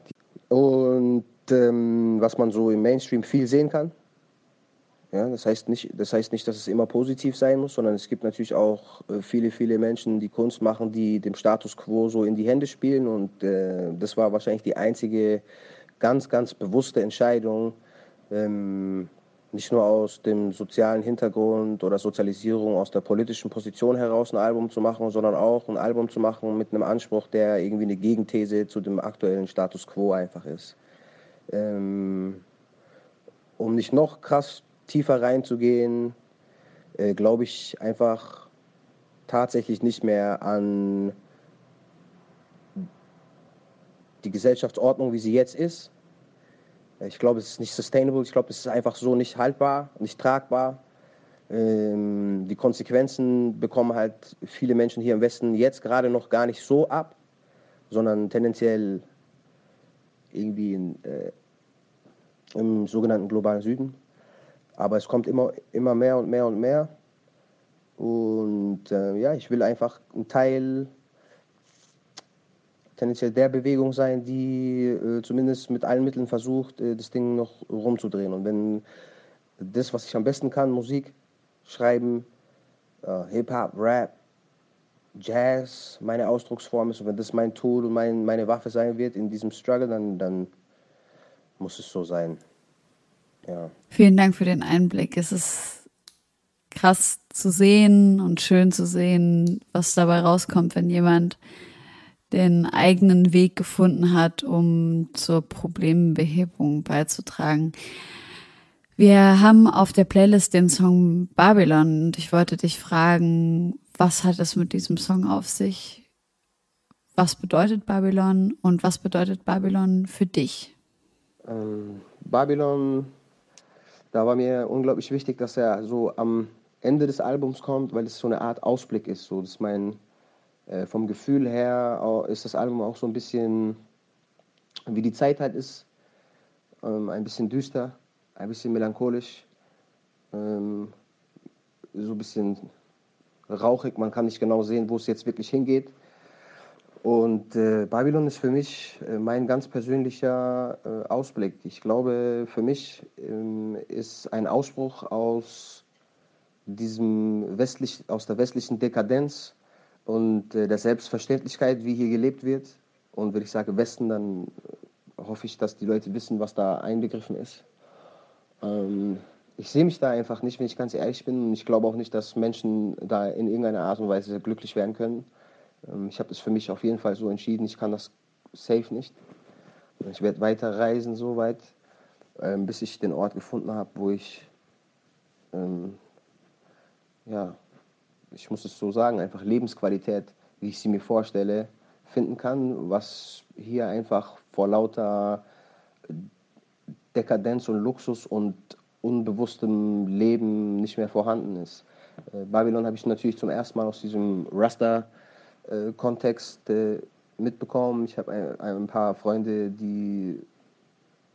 Speaker 4: Und ähm, was man so im Mainstream viel sehen kann. Ja, das, heißt nicht, das heißt nicht, dass es immer positiv sein muss, sondern es gibt natürlich auch äh, viele, viele Menschen, die Kunst machen, die dem Status quo so in die Hände spielen. Und äh, das war wahrscheinlich die einzige ganz, ganz bewusste Entscheidung, ähm, nicht nur aus dem sozialen Hintergrund oder Sozialisierung, aus der politischen Position heraus ein Album zu machen, sondern auch ein Album zu machen mit einem Anspruch, der irgendwie eine Gegenthese zu dem aktuellen Status quo einfach ist. Ähm, um nicht noch krass tiefer reinzugehen, äh, glaube ich einfach tatsächlich nicht mehr an die Gesellschaftsordnung, wie sie jetzt ist, ich glaube, es ist nicht sustainable. Ich glaube, es ist einfach so nicht haltbar, nicht tragbar. Ähm, die Konsequenzen bekommen halt viele Menschen hier im Westen jetzt gerade noch gar nicht so ab, sondern tendenziell irgendwie in, äh, im sogenannten globalen Süden. Aber es kommt immer, immer mehr und mehr und mehr. Und äh, ja, ich will einfach ein Teil tendenziell der Bewegung sein, die äh, zumindest mit allen Mitteln versucht, äh, das Ding noch rumzudrehen. Und wenn das, was ich am besten kann, Musik schreiben, äh, Hip-Hop, Rap, Jazz meine Ausdrucksform ist und wenn das mein Tool und mein, meine Waffe sein wird in diesem Struggle, dann, dann muss es so sein. Ja.
Speaker 2: Vielen Dank für den Einblick. Es ist krass zu sehen und schön zu sehen, was dabei rauskommt, wenn jemand den eigenen Weg gefunden hat, um zur Problembehebung beizutragen. Wir haben auf der Playlist den Song Babylon und ich wollte dich fragen, was hat es mit diesem Song auf sich? Was bedeutet Babylon und was bedeutet Babylon für dich?
Speaker 4: Ähm, Babylon, da war mir unglaublich wichtig, dass er so am Ende des Albums kommt, weil es so eine Art Ausblick ist. So, das ist mein äh, vom Gefühl her ist das Album auch so ein bisschen, wie die Zeit halt ist, ähm, ein bisschen düster, ein bisschen melancholisch, ähm, so ein bisschen rauchig. Man kann nicht genau sehen, wo es jetzt wirklich hingeht. Und äh, Babylon ist für mich äh, mein ganz persönlicher äh, Ausblick. Ich glaube, für mich ähm, ist ein Ausbruch aus diesem westlich, aus der westlichen Dekadenz und äh, der Selbstverständlichkeit, wie hier gelebt wird. Und wenn ich sage Westen, dann hoffe ich, dass die Leute wissen, was da einbegriffen ist. Ähm, ich sehe mich da einfach nicht, wenn ich ganz ehrlich bin. Und ich glaube auch nicht, dass Menschen da in irgendeiner Art und Weise glücklich werden können. Ähm, ich habe es für mich auf jeden Fall so entschieden, ich kann das safe nicht. Ich werde weiter reisen, so weit, ähm, bis ich den Ort gefunden habe, wo ich ähm, ja, ich muss es so sagen, einfach Lebensqualität, wie ich sie mir vorstelle, finden kann, was hier einfach vor lauter Dekadenz und Luxus und unbewusstem Leben nicht mehr vorhanden ist. Äh, Babylon habe ich natürlich zum ersten Mal aus diesem Rasta-Kontext äh, mitbekommen. Ich habe ein, ein, paar Freunde, die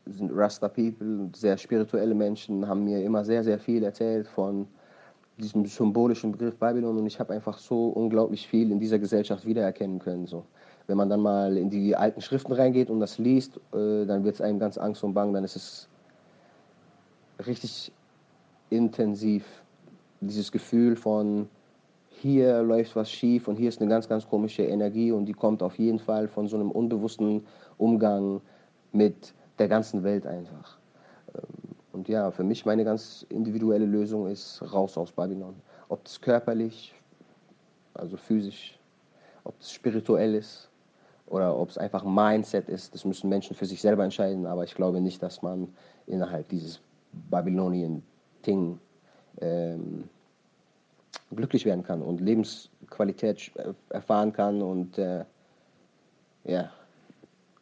Speaker 4: sind Rasta-People, sehr spirituelle Menschen, haben mir immer sehr, sehr viel erzählt von diesem symbolischen Begriff Babylon und ich habe einfach so unglaublich viel in dieser Gesellschaft wiedererkennen können. So. Wenn man dann mal in die alten Schriften reingeht und das liest, äh, dann wird es einem ganz Angst und Bang, dann ist es richtig intensiv. Dieses Gefühl von hier läuft was schief und hier ist eine ganz, ganz komische Energie und die kommt auf jeden Fall von so einem unbewussten Umgang mit der ganzen Welt einfach. Ähm, und ja, für mich meine ganz individuelle Lösung ist raus aus Babylon. ob es körperlich, also physisch, ob es spirituell ist oder ob es einfach ein Mindset ist. Das müssen Menschen für sich selber entscheiden, aber ich glaube nicht, dass man innerhalb dieses Babylonien-Ding ähm, glücklich werden kann und Lebensqualität erfahren kann und äh, ja,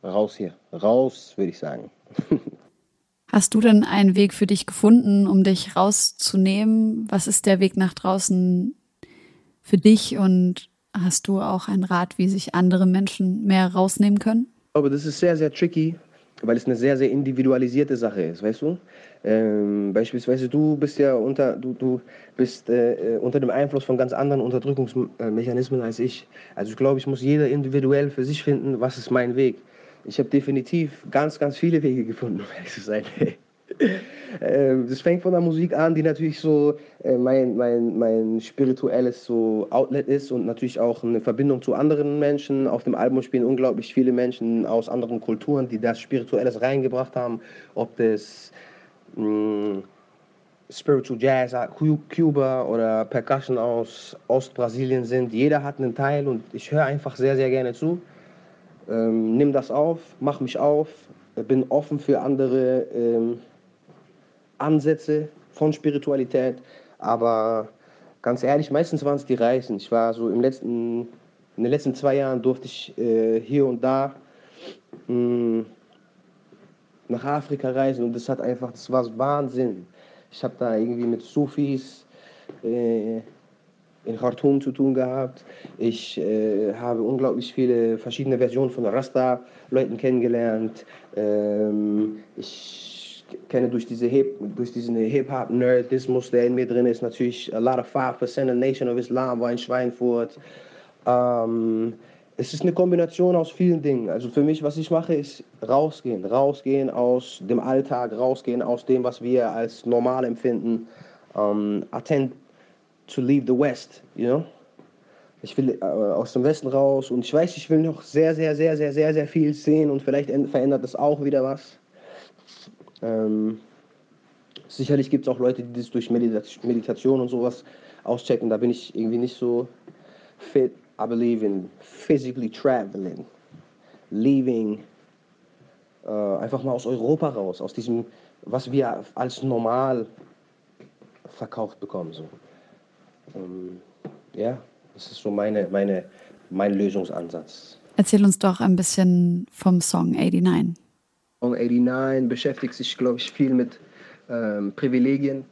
Speaker 4: raus hier, raus, würde ich sagen.
Speaker 2: Hast du denn einen Weg für dich gefunden, um dich rauszunehmen? Was ist der Weg nach draußen für dich und hast du auch einen Rat, wie sich andere Menschen mehr rausnehmen können?
Speaker 4: Aber das ist sehr, sehr tricky, weil es eine sehr, sehr individualisierte Sache ist, weißt du? Ähm, beispielsweise du bist ja unter, du, du bist äh, unter dem Einfluss von ganz anderen Unterdrückungsmechanismen als ich. Also ich glaube, ich muss jeder individuell für sich finden, was ist mein Weg. Ich habe definitiv ganz, ganz viele Wege gefunden, um ehrlich zu sein. Ähm, das fängt von der Musik an, die natürlich so äh, mein, mein, mein spirituelles so Outlet ist und natürlich auch eine Verbindung zu anderen Menschen. Auf dem Album spielen unglaublich viele Menschen aus anderen Kulturen, die das Spirituelles reingebracht haben. Ob das mh, mm, Spiritual Jazz, Cuba oder Percussion aus Ostbrasilien sind. Jeder hat einen Teil und ich höre einfach sehr, sehr gerne zu. Ähm, nimm das auf, mach mich auf, bin offen für andere ähm, Ansätze von Spiritualität, aber ganz ehrlich, meistens waren es die Reisen. Ich war so im letzten, in den letzten zwei Jahren durfte ich äh, hier und da mh, hm, nach Afrika reisen und das hat einfach, das war Wahnsinn. Ich habe da irgendwie mit Sufis äh, in Khartoum zu tun gehabt. Ich äh, habe unglaublich viele verschiedene Versionen von Rasta-Leuten kennengelernt. Ähm, ich kenne durch, diese Hip, durch diesen Hip-Hop-Nerdismus, der in mir drin ist, natürlich a lot of 5% a Nation of Islam war in Schweinfurt. Ähm, es ist eine Kombination aus vielen Dingen. Also für mich, was ich mache, ist rausgehen. Rausgehen aus dem Alltag, rausgehen aus dem, was wir als normal empfinden. I tend to leave the West, you know? Ich will äh, aus dem Westen raus und ich weiß, ich will noch sehr, sehr, sehr, sehr, sehr, sehr viel sehen und vielleicht verändert das auch wieder was. Ähm, sicherlich gibt es auch Leute, die das durch Meditation und sowas auschecken. Da bin ich irgendwie nicht so fit. I believe in physically traveling, leaving, äh, einfach mal aus Europa raus, aus diesem, was wir als normal verkauft bekommen. So. Ähm, ja, das ist so meine, meine, mein Lösungsansatz.
Speaker 2: Erzähl uns doch ein bisschen vom Song 89.
Speaker 4: Song 89 beschäftigt sich, glaube ich, viel mit ähm, Privilegien,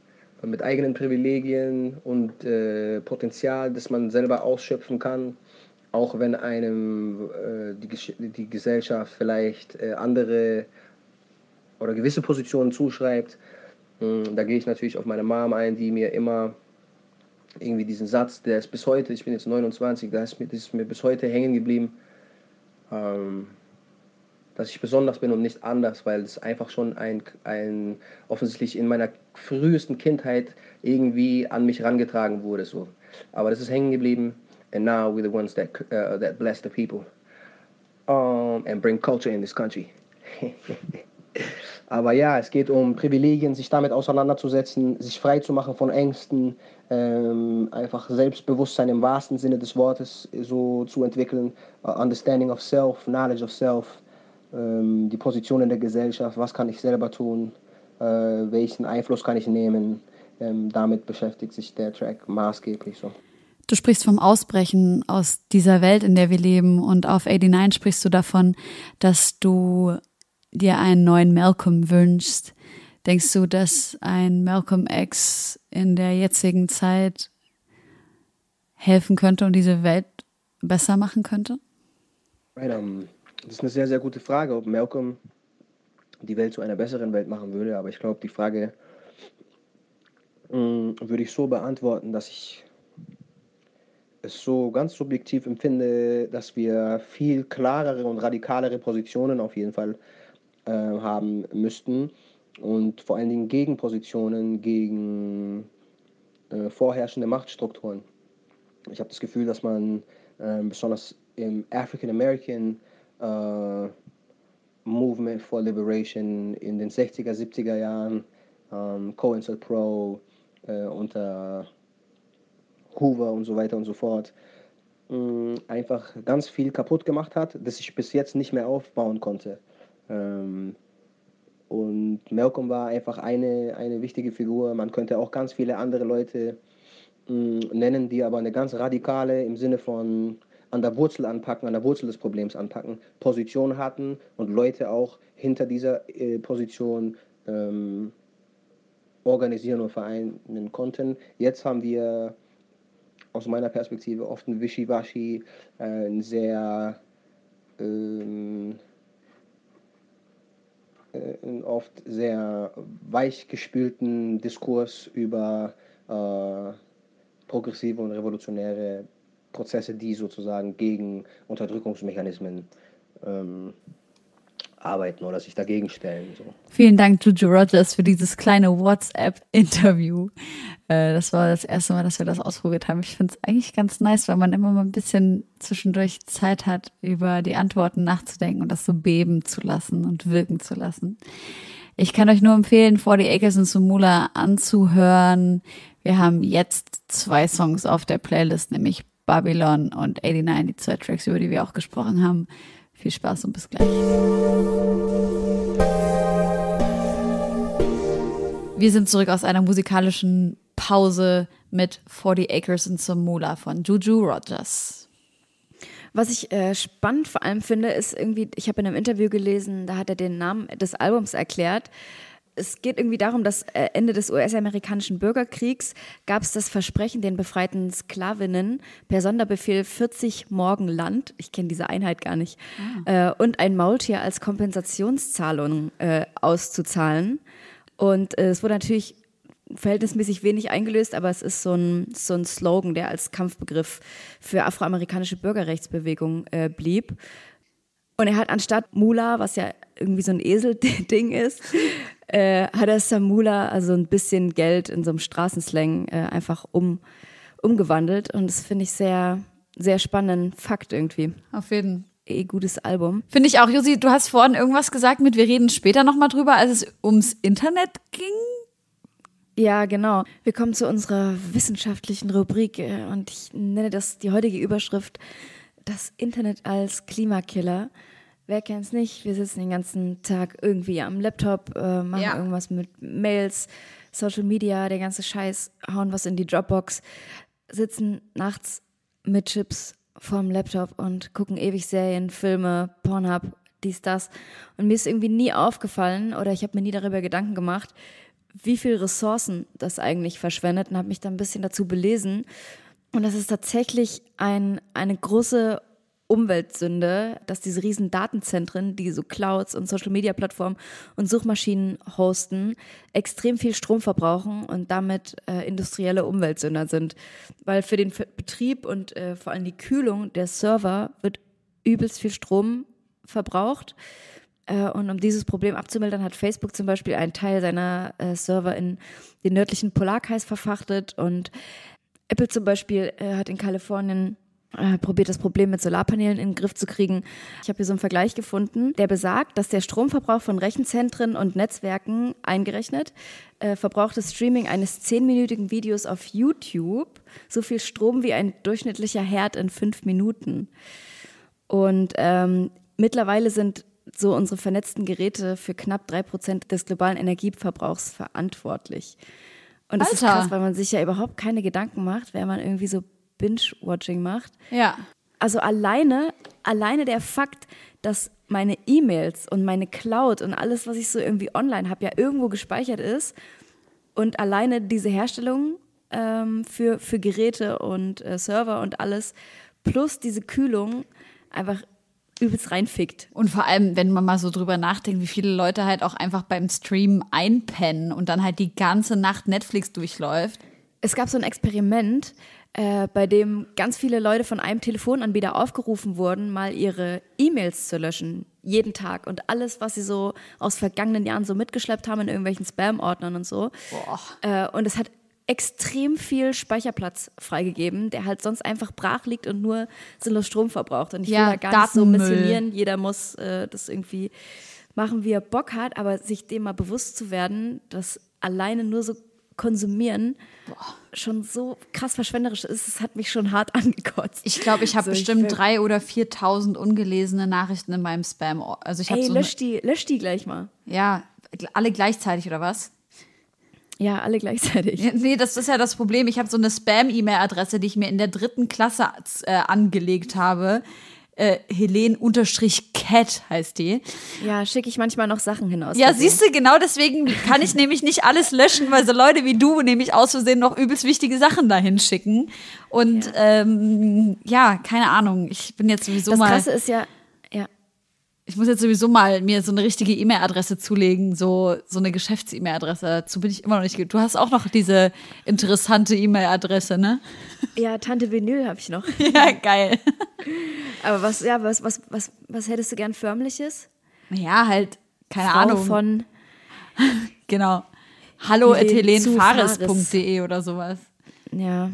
Speaker 4: mit eigenen Privilegien und äh, Potenzial, das man selber ausschöpfen kann, auch wenn einem äh, die, die Gesellschaft vielleicht äh, andere oder gewisse Positionen zuschreibt. Ähm, da gehe ich natürlich auf meine Mom ein, die mir immer irgendwie diesen Satz, der ist bis heute, ich bin jetzt 29, da ist mir, das ist mir bis heute hängen geblieben. Ähm, dass ich besonders bin und nicht anders, weil es einfach schon ein, ein offensichtlich in meiner frühesten Kindheit irgendwie an mich rangetragen wurde. So. Aber das ist hängen geblieben. And now we're the ones that, uh, that bless the people um, and bring culture in this country. Aber ja, es geht um Privilegien, sich damit auseinanderzusetzen, sich frei zu machen von Ängsten, ähm, einfach Selbstbewusstsein im wahrsten Sinne des Wortes so zu entwickeln, uh, Understanding of Self, Knowledge of Self, ähm, die Position in der Gesellschaft, was kann ich selber tun, äh, welchen Einfluss kann ich nehmen. Ähm, damit beschäftigt sich der Track maßgeblich so.
Speaker 2: Du sprichst vom Ausbrechen aus dieser Welt, in der wir leben und auf 89 sprichst du davon, dass du dir einen neuen Malcolm wünschst. Denkst du, dass ein Malcolm X in der jetzigen Zeit helfen könnte und diese Welt besser machen könnte?
Speaker 4: Right, um das ist eine sehr, sehr gute Frage, ob Malcolm die Welt zu einer besseren Welt machen würde. Aber ich glaube, die Frage mh, mm, würde ich so beantworten, dass ich es so ganz subjektiv empfinde, dass wir viel klarere und radikalere Positionen auf jeden Fall äh, haben müssten und vor allen Dingen Gegenpositionen gegen äh, vorherrschende Machtstrukturen. Ich habe das Gefühl, dass man äh, besonders im African American äh, Movement for Liberation in den 60er, 70er Jahren, ähm, COINTEL Pro äh, unter Hoover und so weiter und so fort, einfach ganz viel kaputt gemacht hat, das ich bis jetzt nicht mehr aufbauen konnte. Ähm, und Malcolm war einfach eine, eine wichtige Figur. Man könnte auch ganz viele andere Leute mh, nennen, die aber eine ganz radikale im Sinne von an der Wurzel anpacken, an der Wurzel des Problems anpacken, Position hatten und Leute auch hinter dieser äh, Position ähm, organisieren und vereinen konnten. Jetzt haben wir aus meiner Perspektive oft ein Wischiwaschi, äh, ein sehr ähm, äh, oft sehr weichgespülten Diskurs über äh, progressive und revolutionäre Prozesse, die sozusagen gegen Unterdrückungsmechanismen ähm, arbeiten oder sich dagegen stellen. So.
Speaker 2: Vielen Dank, Juju Rogers, für dieses kleine WhatsApp-Interview. Äh, das war das erste Mal, dass wir das ausprobiert haben. Ich finde es eigentlich ganz nice, weil man immer mal ein bisschen zwischendurch Zeit hat, über die Antworten nachzudenken und das so beben zu lassen und wirken zu lassen. Ich kann euch nur empfehlen, 40 Acres und Sumula anzuhören. Wir haben jetzt zwei Songs auf der Playlist, nämlich Babylon und 89, die zwei Tracks, über die wir auch gesprochen haben. Viel Spaß und bis gleich. Wir sind zurück aus einer musikalischen Pause mit 40 Acres and Some Moolah von Juju Rogers.
Speaker 3: Was ich äh, spannend vor allem finde, ist irgendwie, ich habe in einem Interview gelesen, da hat er den Namen des Albums erklärt es geht irgendwie darum, dass äh, Ende des US-amerikanischen Bürgerkriegs gab es das Versprechen den befreiten Sklavinnen per Sonderbefehl 40 Morgen Land, ich kenne diese Einheit gar nicht, ah. äh, und ein Maultier als Kompensationszahlung äh, auszuzahlen. Und äh, es wurde natürlich verhältnismäßig wenig eingelöst, aber es ist so ein, so ein Slogan, der als Kampfbegriff für afroamerikanische Bürgerrechtsbewegung äh, blieb. Und er hat anstatt Mula, was ja irgendwie so ein Esel-Ding ist, äh, hat er Samula, also ein bisschen Geld in so einem Straßenslang, äh, einfach um, umgewandelt. Und das finde ich sehr, sehr spannenden Fakt irgendwie.
Speaker 2: Auf jeden Fall.
Speaker 3: Eh gutes Album.
Speaker 2: Finde ich auch, Josi, du hast vorhin irgendwas gesagt mit, wir reden später nochmal drüber, als es ums Internet ging.
Speaker 3: Ja, genau. Wir kommen zu unserer wissenschaftlichen Rubrik äh, und ich nenne das die heutige Überschrift das Internet als Klimakiller. Wer kennt es nicht? Wir sitzen den ganzen Tag irgendwie am Laptop, äh, machen ja. irgendwas mit Mails, Social Media, der ganze Scheiß, hauen was in die Dropbox, sitzen nachts mit Chips vorm Laptop und gucken ewig Serien, Filme, Pornhub, dies, das. Und mir ist irgendwie nie aufgefallen oder ich habe mir nie darüber Gedanken gemacht, wie viel Ressourcen das eigentlich verschwendet und habe mich da ein bisschen dazu belesen. Und das ist tatsächlich ein, eine große Umweltsünde, dass diese riesen Datenzentren, die so Clouds und Social-Media-Plattformen und Suchmaschinen hosten, extrem viel Strom verbrauchen und damit äh, industrielle Umweltsünder sind. Weil für den Betrieb und äh, vor allem die Kühlung der Server wird übelst viel Strom verbraucht. Äh, und um dieses Problem abzumildern, hat Facebook zum Beispiel einen Teil seiner äh, Server in den nördlichen Polarkreis verfrachtet und Apple zum Beispiel äh, hat in Kalifornien probiert das Problem mit Solarpanelen in den Griff zu kriegen. Ich habe hier so einen Vergleich gefunden, der besagt, dass der Stromverbrauch von Rechenzentren und Netzwerken eingerechnet äh, verbraucht das Streaming eines zehnminütigen Videos auf YouTube so viel Strom wie ein durchschnittlicher Herd in fünf Minuten. Und ähm, mittlerweile sind so unsere vernetzten Geräte für knapp drei Prozent des globalen Energieverbrauchs verantwortlich. Und das Alter. ist krass, weil man sich ja überhaupt keine Gedanken macht, wenn man irgendwie so Binge-Watching macht.
Speaker 2: Ja.
Speaker 3: Also alleine, alleine der Fakt, dass meine E-Mails und meine Cloud und alles, was ich so irgendwie online habe, ja irgendwo gespeichert ist und alleine diese Herstellung ähm, für, für Geräte und äh, Server und alles plus diese Kühlung einfach übelst reinfickt.
Speaker 2: Und vor allem, wenn man mal so drüber nachdenkt, wie viele Leute halt auch einfach beim Stream einpennen und dann halt die ganze Nacht Netflix durchläuft.
Speaker 3: Es gab so ein Experiment, äh, bei dem ganz viele Leute von einem Telefonanbieter aufgerufen wurden, mal ihre E-Mails zu löschen. Jeden Tag. Und alles, was sie so aus vergangenen Jahren so mitgeschleppt haben in irgendwelchen Spam-Ordnern und so. Äh, und es hat extrem viel Speicherplatz freigegeben, der halt sonst einfach brach liegt und nur sinnlos Strom verbraucht. Und ich ja, will da gar nicht so missionieren. Jeder muss äh, das irgendwie machen, wie er Bock hat, aber sich dem mal bewusst zu werden, dass alleine nur so konsumieren schon so krass verschwenderisch ist, es hat mich schon hart angekotzt.
Speaker 2: Ich glaube, ich habe
Speaker 3: So, ich
Speaker 2: bestimmt
Speaker 3: will-
Speaker 2: drei oder 4.000 ungelesene Nachrichten in meinem Spam. Also ich habe
Speaker 3: Ey,
Speaker 2: so
Speaker 3: lösch die, lösch die gleich mal.
Speaker 2: ja alle gleichzeitig oder was?
Speaker 3: Ja, alle gleichzeitig.
Speaker 2: Ja, nee, das ist ja das Problem. Ich habe so eine Spam-E-Mail-Adresse, die ich mir in der dritten Klasse äh, angelegt habe. Äh, Helen-Cat heißt die.
Speaker 3: Ja, schicke ich manchmal noch Sachen hin aus.
Speaker 2: Ja, siehst du, genau deswegen kann ich nämlich nicht alles löschen, weil so Leute wie du nämlich aus Versehen noch übelst wichtige Sachen dahin schicken. Und ja, ähm, ja keine Ahnung. Ich bin jetzt sowieso
Speaker 3: Das
Speaker 2: mal.
Speaker 3: Krasse ist ja,
Speaker 2: Ich muss jetzt sowieso mal mir so eine richtige E-Mail-Adresse zulegen, so, so eine Geschäfts-E-Mail-Adresse. Dazu bin ich immer noch nicht. Du hast auch noch diese interessante E-Mail-Adresse, ne?
Speaker 3: ja, Tante Vinyl habe ich noch.
Speaker 2: Ja, geil.
Speaker 3: Aber was, ja, was, was, was, was hättest du gern förmliches?
Speaker 2: Ja, halt, keine
Speaker 3: Frau
Speaker 2: Ahnung.
Speaker 3: von,
Speaker 2: genau. Hallo at helenfares.de oder sowas.
Speaker 3: ja.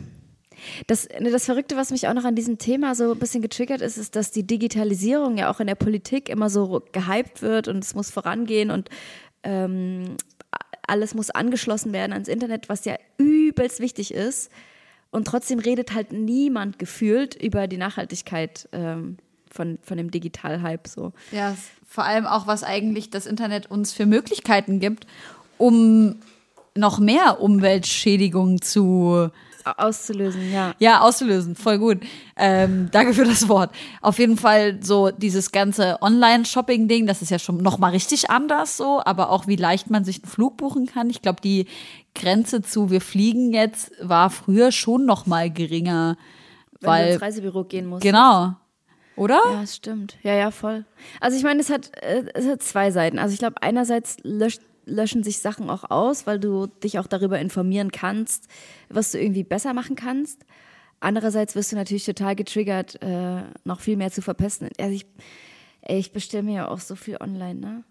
Speaker 3: Das, ne, das Verrückte, was mich auch noch an diesem Thema so ein bisschen getriggert ist, ist, dass die Digitalisierung ja auch in der Politik immer so gehypt wird und es muss vorangehen und ähm, alles muss angeschlossen werden ans Internet, was ja übelst wichtig ist. Und trotzdem redet halt niemand gefühlt über die Nachhaltigkeit ähm, von, von dem Digital-Hype so.
Speaker 2: Ja, vor allem auch, was eigentlich das Internet uns für Möglichkeiten gibt, um noch mehr Umweltschädigung zu
Speaker 3: Auszulösen, ja.
Speaker 2: ja, auszulösen. Voll gut. Ähm, danke für das Wort. Auf jeden Fall so dieses ganze Online-Shopping-Ding, das ist ja schon noch mal richtig anders so, aber auch wie leicht man sich einen Flug buchen kann. Ich glaube, die Grenze zu wir fliegen jetzt war früher schon noch mal geringer,
Speaker 3: Wenn du
Speaker 2: weil
Speaker 3: ins Reisebüro gehen musst.
Speaker 2: genau, oder?
Speaker 3: Ja, es stimmt. Ja, ja, voll. Also ich meine, es hat, äh, es hat zwei Seiten. Also ich glaube, einerseits löscht, löschen sich Sachen auch aus, weil du dich auch darüber informieren kannst, was du irgendwie besser machen kannst. Andererseits wirst du natürlich total getriggert, äh, noch viel mehr zu verpesten. Also ich, ey, ich bestelle mir ja auch so viel online, ne?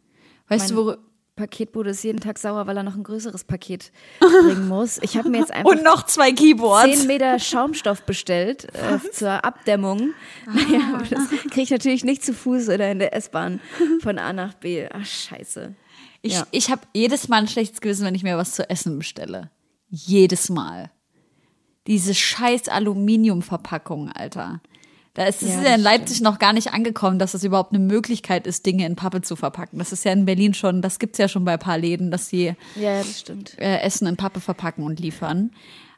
Speaker 2: Weißt du,
Speaker 3: Mein
Speaker 2: wo
Speaker 3: Paketbote ist jeden Tag sauer, weil er noch ein größeres Paket bringen muss. Ich habe mir jetzt einfach
Speaker 2: und noch zwei Keyboards.
Speaker 3: 10 Meter Schaumstoff bestellt äh, zur Abdämmung.
Speaker 2: Ah.
Speaker 3: Naja, aber das kriege ich natürlich nicht zu Fuß oder in der S-Bahn von A nach B. Ach, scheiße.
Speaker 2: Ich,
Speaker 3: Ja.
Speaker 2: ich habe jedes Mal ein schlechtes Gewissen, wenn ich mir was zu essen bestelle. Jedes Mal. Diese scheiß Aluminiumverpackung, Alter. Da ist es
Speaker 3: Ja,
Speaker 2: ja in Leipzig noch gar nicht angekommen, dass es überhaupt eine Möglichkeit ist, Dinge in Pappe zu verpacken. Das ist ja in Berlin schon, das gibt's ja schon bei ein paar Läden, dass sie
Speaker 3: Ja, das stimmt.
Speaker 2: äh, Essen in Pappe verpacken und liefern.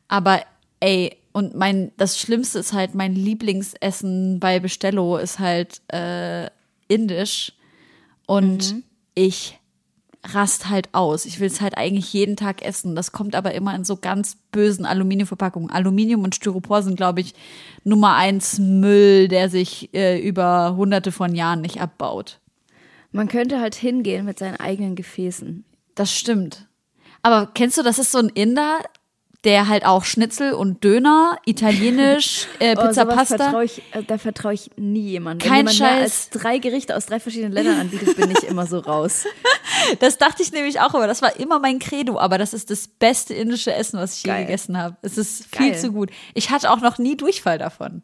Speaker 2: Aber ey, und mein, das Schlimmste ist halt, mein Lieblingsessen bei Bestello ist halt äh, indisch. Und ich rast halt aus. Ich will es halt eigentlich jeden Tag essen. Das kommt aber immer in so ganz bösen Aluminiumverpackungen. Aluminium und Styropor sind, glaube ich, Nummer eins Müll, der sich äh, über hunderte von Jahren nicht abbaut.
Speaker 3: Man könnte halt hingehen mit seinen eigenen Gefäßen.
Speaker 2: Das stimmt. Aber kennst du, das ist so ein Inder, der halt auch Schnitzel und Döner, italienisch, äh,
Speaker 3: Oh,
Speaker 2: Pizza
Speaker 3: sowas
Speaker 2: Pasta.
Speaker 3: Vertrau ich, äh, da vertraue ich nie jemandem.
Speaker 2: Kein
Speaker 3: Wenn jemand
Speaker 2: Scheiß.
Speaker 3: als drei Gerichte aus drei verschiedenen Ländern anbietet, bin ich immer so raus.
Speaker 2: Das dachte ich nämlich auch, aber das war immer mein Credo. Aber das ist das beste indische Essen, was ich je
Speaker 3: Geil.
Speaker 2: gegessen habe. Es ist viel
Speaker 3: Geil.
Speaker 2: zu gut. Ich hatte auch noch nie Durchfall davon.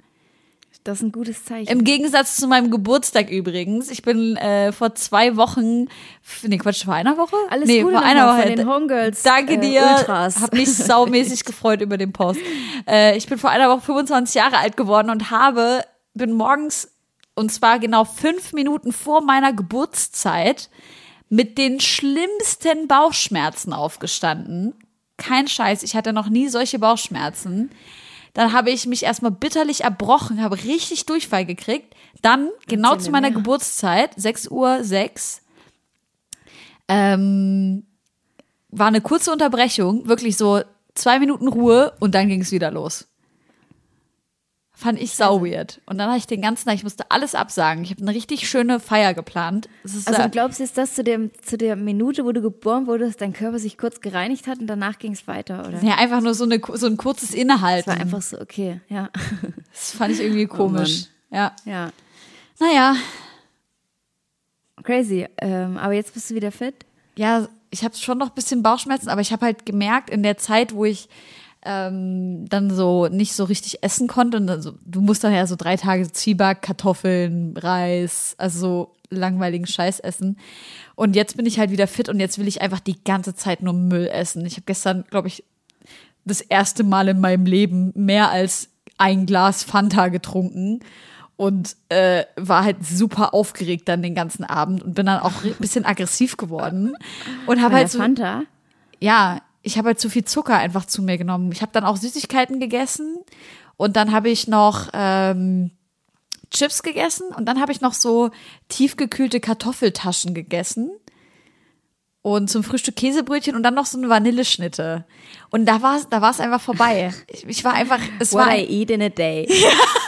Speaker 3: Das ist ein gutes Zeichen.
Speaker 2: Im Gegensatz zu meinem Geburtstag übrigens. Ich bin äh, vor zwei Wochen, nee Quatsch, vor einer Woche?
Speaker 3: Alles
Speaker 2: nee,
Speaker 3: Gute
Speaker 2: vor einer Woche.
Speaker 3: von den Homegirls,
Speaker 2: Danke
Speaker 3: äh,
Speaker 2: dir.
Speaker 3: Ultras.
Speaker 2: Hab mich saumäßig gefreut über den Post. Äh, ich bin vor einer Woche 25 Jahre alt geworden und habe, bin morgens, und zwar genau fünf Minuten vor meiner Geburtszeit, mit den schlimmsten Bauchschmerzen aufgestanden. Kein Scheiß, ich hatte noch nie solche Bauchschmerzen. Dann habe ich mich erstmal bitterlich erbrochen, habe richtig Durchfall gekriegt. Dann, genau zu meiner
Speaker 3: mehr.
Speaker 2: Geburtszeit, 6 Uhr 6, ähm, war eine kurze Unterbrechung, wirklich so zwei Minuten Ruhe und dann ging es wieder los. Fand ich sau weird. Und dann habe ich den ganzen Tag, ich musste alles absagen. Ich habe eine richtig schöne Feier geplant. Ist,
Speaker 3: Also du glaubst jetzt, dass zu, dem, zu der Minute, wo du geboren wurdest, dein Körper sich kurz gereinigt hat und danach ging es weiter, oder?
Speaker 2: ja, einfach nur so, eine, so ein kurzes
Speaker 3: Es
Speaker 2: Innehalten.
Speaker 3: war einfach so, okay, ja.
Speaker 2: das fand ich irgendwie komisch. ja.
Speaker 3: Ja.
Speaker 2: Naja,
Speaker 3: Crazy. Ähm, aber jetzt bist du wieder fit.
Speaker 2: ja, ich habe schon noch ein bisschen Bauchschmerzen, aber ich habe halt gemerkt, in der Zeit, wo ich ähm, dann so nicht so richtig essen konnte, und dann so, du musst dann ja so drei Tage Zwieback, Kartoffeln, Reis, also so langweiligen Scheiß essen. Und jetzt bin ich halt wieder fit und jetzt will ich einfach die ganze Zeit nur Müll essen. Ich habe gestern, glaube ich, das erste Mal in meinem Leben mehr als ein Glas Fanta getrunken und äh, war halt super aufgeregt dann den ganzen Abend und bin dann auch ein bisschen aggressiv geworden und habe halt so
Speaker 3: Fanta?
Speaker 2: ja, ich habe halt zu viel Zucker einfach zu mir genommen. Ich habe dann auch Süßigkeiten gegessen und dann habe ich noch ähm, Chips gegessen und dann habe ich noch so tiefgekühlte Kartoffeltaschen gegessen und zum Frühstück Käsebrötchen und dann noch so eine Vanilleschnitte. Und da war da war es einfach vorbei. Ich, ich war einfach, es
Speaker 3: What
Speaker 2: war,
Speaker 3: I eat in a day.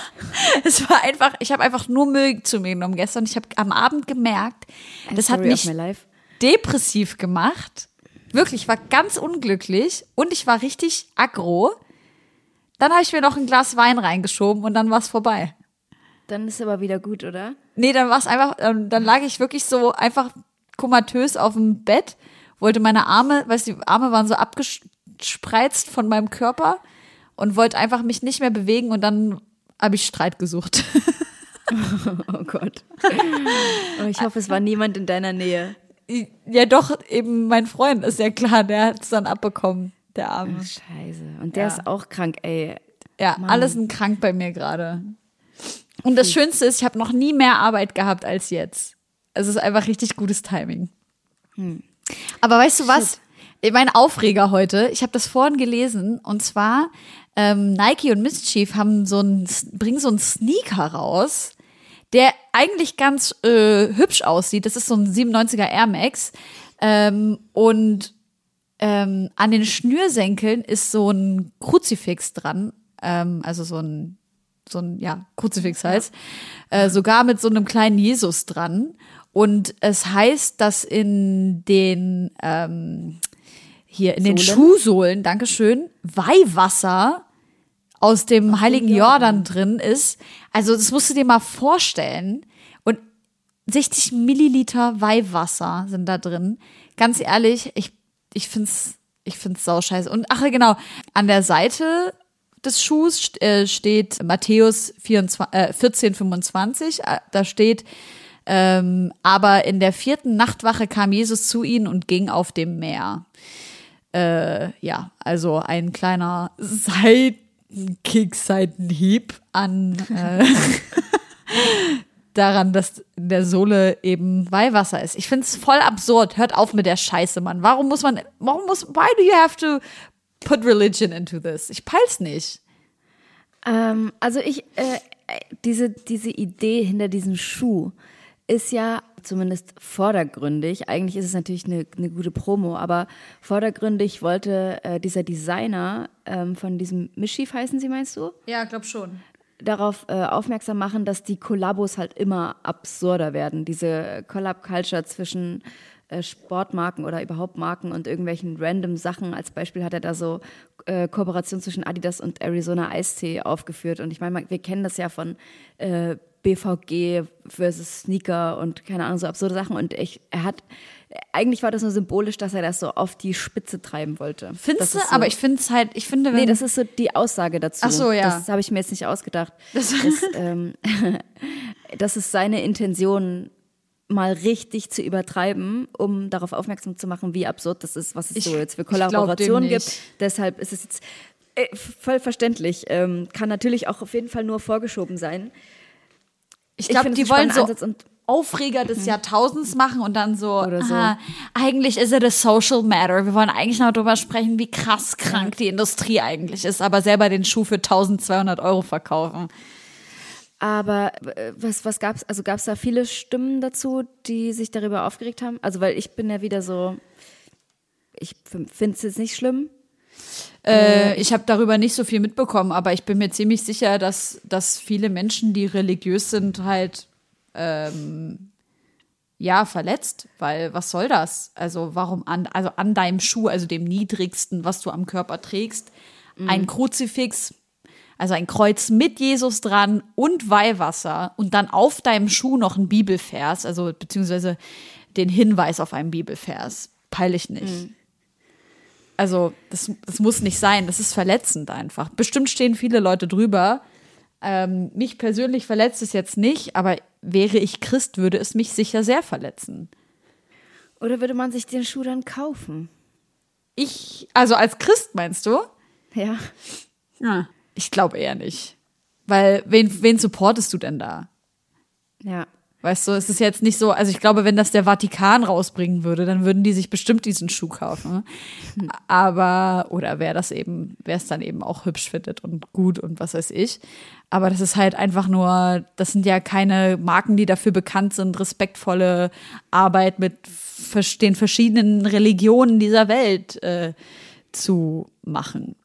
Speaker 2: es war einfach, ich habe einfach nur Müll zu mir genommen gestern. Ich habe am Abend gemerkt, das hat mich depressiv gemacht. Wirklich, ich war ganz unglücklich und ich war richtig aggro. Dann habe ich mir noch ein Glas Wein reingeschoben und dann war es vorbei.
Speaker 3: Dann ist aber wieder gut, oder?
Speaker 2: Nee, dann war es einfach, ähm, dann lag ich wirklich so einfach komatös auf dem Bett, wollte meine Arme, weißt du, die Arme waren so abgespreizt von meinem Körper und wollte einfach mich nicht mehr bewegen und dann habe ich Streit gesucht.
Speaker 3: Oh Gott. Oh, ich hoffe, es war niemand in deiner Nähe.
Speaker 2: Ja, doch, eben mein Freund ist ja klar, der hat es dann abbekommen, der Arme.
Speaker 3: Scheiße. Und der
Speaker 2: Ja.
Speaker 3: ist auch krank, ey.
Speaker 2: Ja,
Speaker 3: Mann.
Speaker 2: alles ein krank bei mir gerade. Und das Schönste ist, ich habe noch nie mehr Arbeit gehabt als jetzt. Es ist einfach richtig gutes Timing. Aber weißt du was? Mein Aufreger heute, ich habe das vorhin gelesen, und zwar ähm, Nike und Mischief haben so ein, bringen so einen Sneaker raus, der eigentlich ganz äh, hübsch aussieht. Das ist so ein 97er Air Max. Ähm, und ähm, an den Schnürsenkeln ist so ein Kruzifix dran, ähm, also so ein so ein ja Kruzifix heißt, äh, sogar mit so einem kleinen Jesus dran. Und es heißt, dass in den ähm, hier in den
Speaker 3: Sohlen?
Speaker 2: Schuhsohlen, Dankeschön, Weihwasser aus dem heiligen Jordan drin ist. Also das musst du dir mal vorstellen. Und 60 Milliliter Weihwasser sind da drin. Ganz ehrlich, ich, ich find's, ich find's sauscheiße. Und ach genau, an der Seite des Schuhs äh, steht Matthäus 24, äh, 14, 25. Äh, Da steht, ähm, aber in der vierten Nachtwache kam Jesus zu ihnen und ging auf dem Meer. Äh, ja, also ein kleiner Seitenkick, Seitenhieb an äh, daran, dass in der Sohle eben Weihwasser ist. Ich find's voll absurd. Hört auf mit der Scheiße, Mann. Warum muss man, warum muss, why do you have to put religion into this? Ich peil's nicht.
Speaker 3: Ähm, also ich, äh, äh, diese, diese Idee hinter diesem Schuh ist ja zumindest vordergründig, eigentlich ist es natürlich eine, eine gute Promo, aber vordergründig wollte äh, dieser Designer ähm, von diesem Mischief heißen sie, meinst du?
Speaker 2: Ja, glaub schon.
Speaker 3: Darauf äh, aufmerksam machen, dass die Kollabos halt immer absurder werden. Diese Collab-Culture zwischen äh, Sportmarken oder überhaupt Marken und irgendwelchen random Sachen. Als Beispiel hat er da so äh, Kooperation zwischen Adidas und Arizona Eistee aufgeführt. Und ich meine, wir kennen das ja von äh, BVG versus Sneaker und keine Ahnung, so absurde Sachen. Und ich, er hat, eigentlich war das nur symbolisch, dass er das so auf die Spitze treiben wollte.
Speaker 2: Findest
Speaker 3: Das
Speaker 2: du?
Speaker 3: so-
Speaker 2: Aber ich find's halt, ich finde, wenn.
Speaker 3: Nee, das ist so die Aussage dazu.
Speaker 2: Ach so, ja.
Speaker 3: Das habe ich mir jetzt nicht ausgedacht. Das, ähm, das ist seine Intention, mal richtig zu übertreiben, um darauf aufmerksam zu machen, wie absurd das ist, was es
Speaker 2: Ich-
Speaker 3: so jetzt für Kollaborationen gibt. Deshalb ist es jetzt äh, voll verständlich. Ähm, kann natürlich auch auf jeden Fall nur vorgeschoben sein.
Speaker 2: ich glaube,
Speaker 3: finde es
Speaker 2: die wollen so Aufreger des Jahrtausends machen und dann so,
Speaker 3: Oder so.
Speaker 2: aha, eigentlich ist it a social matter. Wir wollen eigentlich noch drüber sprechen, wie krass krank die Industrie eigentlich ist, aber selber den Schuh für 1200 Euro verkaufen.
Speaker 3: Aber äh, was, was gab's? Also gab es da viele Stimmen dazu, die sich darüber aufgeregt haben? Also weil ich bin ja wieder so, ich finde es jetzt nicht schlimm.
Speaker 2: Äh, ich habe darüber nicht so viel mitbekommen, aber ich bin mir ziemlich sicher, dass, dass viele Menschen, die religiös sind, halt ähm, ja verletzt, weil was soll das? Also warum an, also an deinem Schuh, also dem niedrigsten, was du am Körper trägst, ein Kruzifix, also ein Kreuz mit Jesus dran und Weihwasser und dann auf deinem Schuh noch ein Bibelvers, also beziehungsweise den Hinweis auf einen Bibelvers. Peile ich nicht. Also, das, das muss nicht sein. Das ist verletzend einfach. Bestimmt stehen viele Leute drüber. Ähm, mich persönlich verletzt es jetzt nicht, aber wäre ich Christ, würde es mich sicher sehr verletzen.
Speaker 3: Oder würde man sich den Schuh dann kaufen?
Speaker 2: Ich, also als Christ meinst du?
Speaker 3: Ja.
Speaker 2: Ja. Ich glaube eher nicht. Weil, wen, wen supportest du denn da?
Speaker 3: Ja.
Speaker 2: Weißt du, es ist jetzt nicht so, also ich glaube, wenn das der Vatikan rausbringen würde, dann würden die sich bestimmt diesen Schuh kaufen. Aber, oder wer das eben, wer es dann eben auch hübsch findet und gut und was weiß ich. Aber das ist halt einfach nur, das sind ja keine Marken, die dafür bekannt sind, respektvolle Arbeit mit den verschiedenen Religionen dieser Welt äh, zu machen.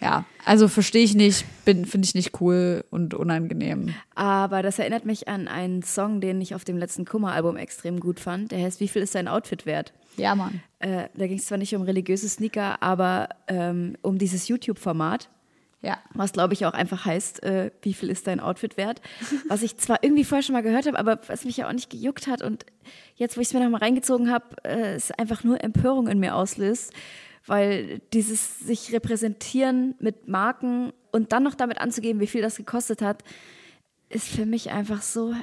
Speaker 2: Ja, also verstehe ich nicht, bin finde ich nicht cool und unangenehm.
Speaker 3: Aber das erinnert mich an einen Song, den ich auf dem letzten Kummer-Album extrem gut fand. Der heißt Wie viel ist dein Outfit wert?
Speaker 2: Ja, Mann.
Speaker 3: Äh, da ging es zwar nicht um religiöse Sneaker, aber ähm, um dieses YouTube-Format.
Speaker 2: Ja.
Speaker 3: Was glaube ich auch einfach heißt, äh, wie viel ist dein Outfit wert? Was ich zwar irgendwie vorher schon mal gehört habe, aber was mich ja auch nicht gejuckt hat und jetzt, wo ich es mir nochmal reingezogen habe, äh, es einfach nur Empörung in mir auslöst, weil dieses sich repräsentieren mit Marken und dann noch damit anzugeben, wie viel das gekostet hat, ist für mich einfach so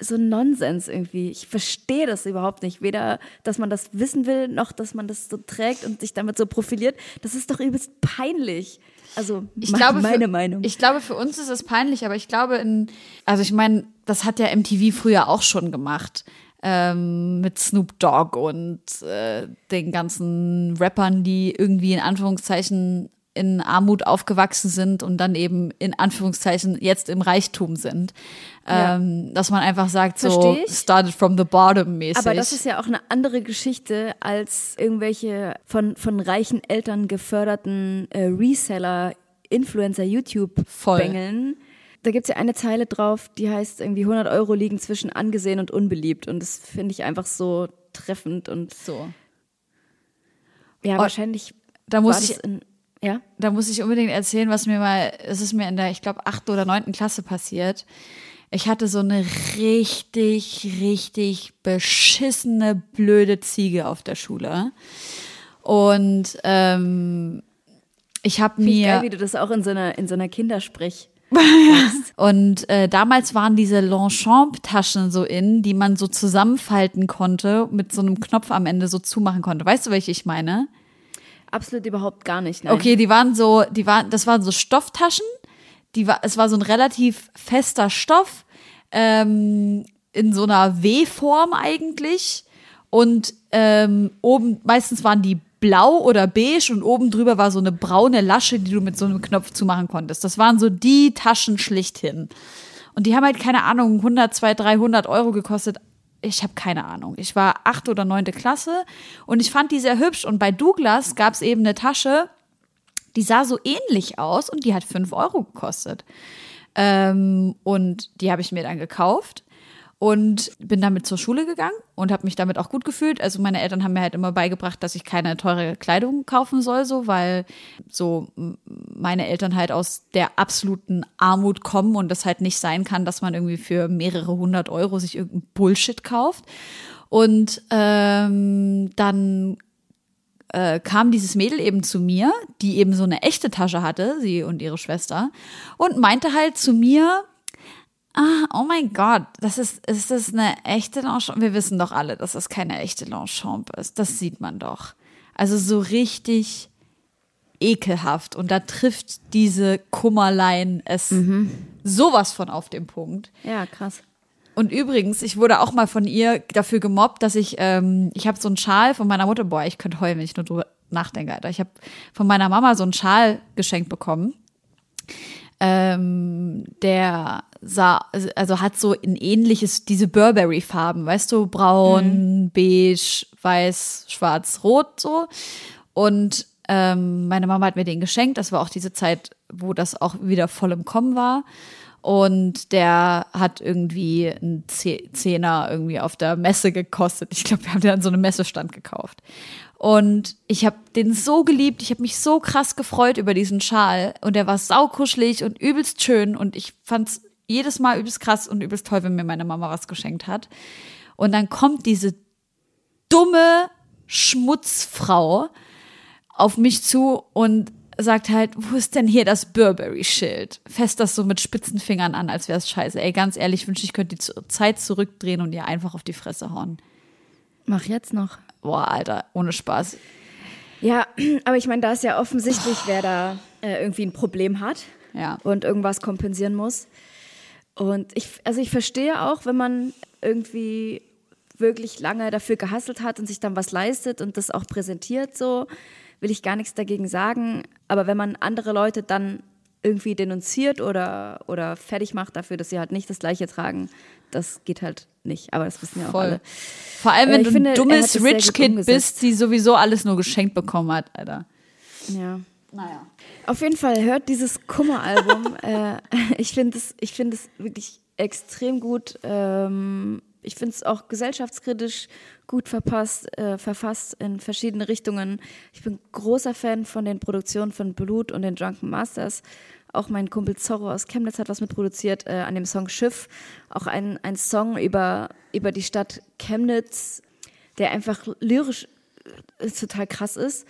Speaker 3: so Nonsens irgendwie. Ich verstehe das überhaupt nicht. Weder, dass man das wissen will, noch, dass man das so trägt und sich damit so profiliert. Das ist doch übelst peinlich. Also
Speaker 2: Ich
Speaker 3: me-
Speaker 2: glaube,
Speaker 3: meine
Speaker 2: für,
Speaker 3: Meinung.
Speaker 2: Ich glaube, für uns ist es peinlich, aber ich glaube, in, also ich meine, das hat ja MTV früher auch schon gemacht. Ähm, mit Snoop Dogg und äh, den ganzen Rappern, die irgendwie in Anführungszeichen in Armut aufgewachsen sind und dann eben in Anführungszeichen jetzt im Reichtum sind.
Speaker 3: Ja.
Speaker 2: Ähm, dass man einfach sagt, so started from the bottom mäßig.
Speaker 3: Aber das ist ja auch eine andere Geschichte als irgendwelche von, von reichen Eltern geförderten äh, Reseller, Influencer,
Speaker 2: Voll.
Speaker 3: YouTube-Bengeln. Da gibt's ja eine Zeile drauf, die heißt irgendwie 100 Euro liegen zwischen angesehen und unbeliebt. Und das finde ich einfach so treffend und
Speaker 2: so.
Speaker 3: ja,
Speaker 2: Oh,
Speaker 3: wahrscheinlich
Speaker 2: da muss ich-
Speaker 3: in, ja.
Speaker 2: da muss ich unbedingt erzählen, was mir mal, es ist mir in der, ich glaube, achten oder neunten Klasse passiert. Ich hatte so eine richtig, richtig beschissene, blöde Ziege auf der Schule. Und ähm, ich habe mir
Speaker 3: geil, wie du das auch in so einer, in so einer Kindersprech.
Speaker 2: Und äh, damals waren diese Longchamp-Taschen so in, die man so zusammenfalten konnte, mit so einem Knopf am Ende so zumachen konnte. Weißt du, welche ich meine?
Speaker 3: Absolut überhaupt gar nicht. Nein.
Speaker 2: Okay, die waren so, die waren, das waren so Stofftaschen. Die war, es war so ein relativ fester Stoff ähm, in so einer W-Form eigentlich und ähm, oben meistens waren die blau oder beige und oben drüber war so eine braune Lasche, die du mit so einem Knopf zumachen konntest. Das waren so die Taschen schlichthin. Und die haben halt keine Ahnung 100, 200, 300 Euro gekostet. Ich habe keine Ahnung. Ich war achte oder neunte Klasse und ich fand die sehr hübsch. Und bei Douglas gab es eben eine Tasche, die sah so ähnlich aus und die hat fünf Euro gekostet. Ähm, und die habe ich mir dann gekauft und bin damit zur Schule gegangen und habe mich damit auch gut gefühlt. Also meine Eltern haben mir halt immer beigebracht, dass ich keine teure Kleidung kaufen soll, so weil so meine Eltern halt aus der absoluten Armut kommen und das halt nicht sein kann, dass man irgendwie für mehrere hundert Euro sich irgendein Bullshit kauft. Und ähm, dann äh, kam dieses Mädel eben zu mir, die eben so eine echte Tasche hatte, sie und ihre Schwester, und meinte halt zu mir, ah, oh mein Gott, das ist, ist das eine echte Longchamp? Wir wissen doch alle, dass das keine echte Longchamp ist. Das sieht man doch. Also so richtig ekelhaft. Und da trifft diese Kummerlein es sowas von auf den Punkt.
Speaker 3: Ja, krass.
Speaker 2: Und übrigens, ich wurde auch mal von ihr dafür gemobbt, dass ich, ähm, ich habe so einen Schal von meiner Mutter, boah, ich könnte heulen, wenn ich nur drüber nachdenke, Alter. Ich habe von meiner Mama so einen Schal geschenkt bekommen. Ähm, der sah, also hat so ein ähnliches, diese Burberry-Farben, weißt du, braun, beige, weiß, schwarz, rot, so. Und ähm, meine Mama hat mir den geschenkt. Das war auch diese Zeit, wo das auch wieder voll im Kommen war. Und der hat irgendwie einen Ze- Zehner irgendwie auf der Messe gekostet. Ich glaube, wir haben den an so einem Messestand gekauft. Und ich habe den so geliebt, ich habe mich so krass gefreut über diesen Schal. Und der war saukuschelig und übelst schön. Und ich fand's jedes Mal übelst krass und übelst toll, wenn mir meine Mama was geschenkt hat. Und dann kommt diese dumme Schmutzfrau auf mich zu und sagt halt, wo ist denn hier das Burberry-Schild? Fest das so mit spitzen Fingern an, als wäre es scheiße. Ey, ganz ehrlich, ich wünschte, ich könnte die Zeit zurückdrehen und ihr einfach auf die Fresse hauen.
Speaker 3: Mach jetzt noch.
Speaker 2: Boah, Alter, ohne Spaß.
Speaker 3: Ja, aber ich meine, da ist ja offensichtlich, wer da äh, irgendwie ein Problem hat
Speaker 2: Ja.
Speaker 3: und irgendwas kompensieren muss. Und ich, also ich verstehe auch, wenn man irgendwie wirklich lange dafür gehasselt hat und sich dann was leistet und das auch präsentiert, so will ich gar nichts dagegen sagen. Aber wenn man andere Leute dann irgendwie denunziert oder, oder fertig macht dafür, dass sie halt nicht das Gleiche tragen, das geht halt nicht. Aber das wissen ja auch
Speaker 2: Voll.
Speaker 3: alle.
Speaker 2: Vor allem, wenn
Speaker 3: ich
Speaker 2: du
Speaker 3: finde,
Speaker 2: ein dummes Rich Kid
Speaker 3: umgesetzt.
Speaker 2: bist, die sowieso alles nur geschenkt bekommen hat, Alter.
Speaker 3: Ja.
Speaker 2: Naja.
Speaker 3: Auf jeden Fall hört dieses Kummer-Album. äh, ich finde es, ich finde es wirklich extrem gut. Ähm, ich finde es auch gesellschaftskritisch gut verpasst, äh, verfasst in verschiedene Richtungen. Ich bin großer Fan von den Produktionen von Blut und den Drunken Masters. Auch mein Kumpel Zorro aus Chemnitz hat was mitproduziert äh, an dem Song Schiff. Auch ein, ein Song über, über die Stadt Chemnitz, der einfach lyrisch äh, total krass ist.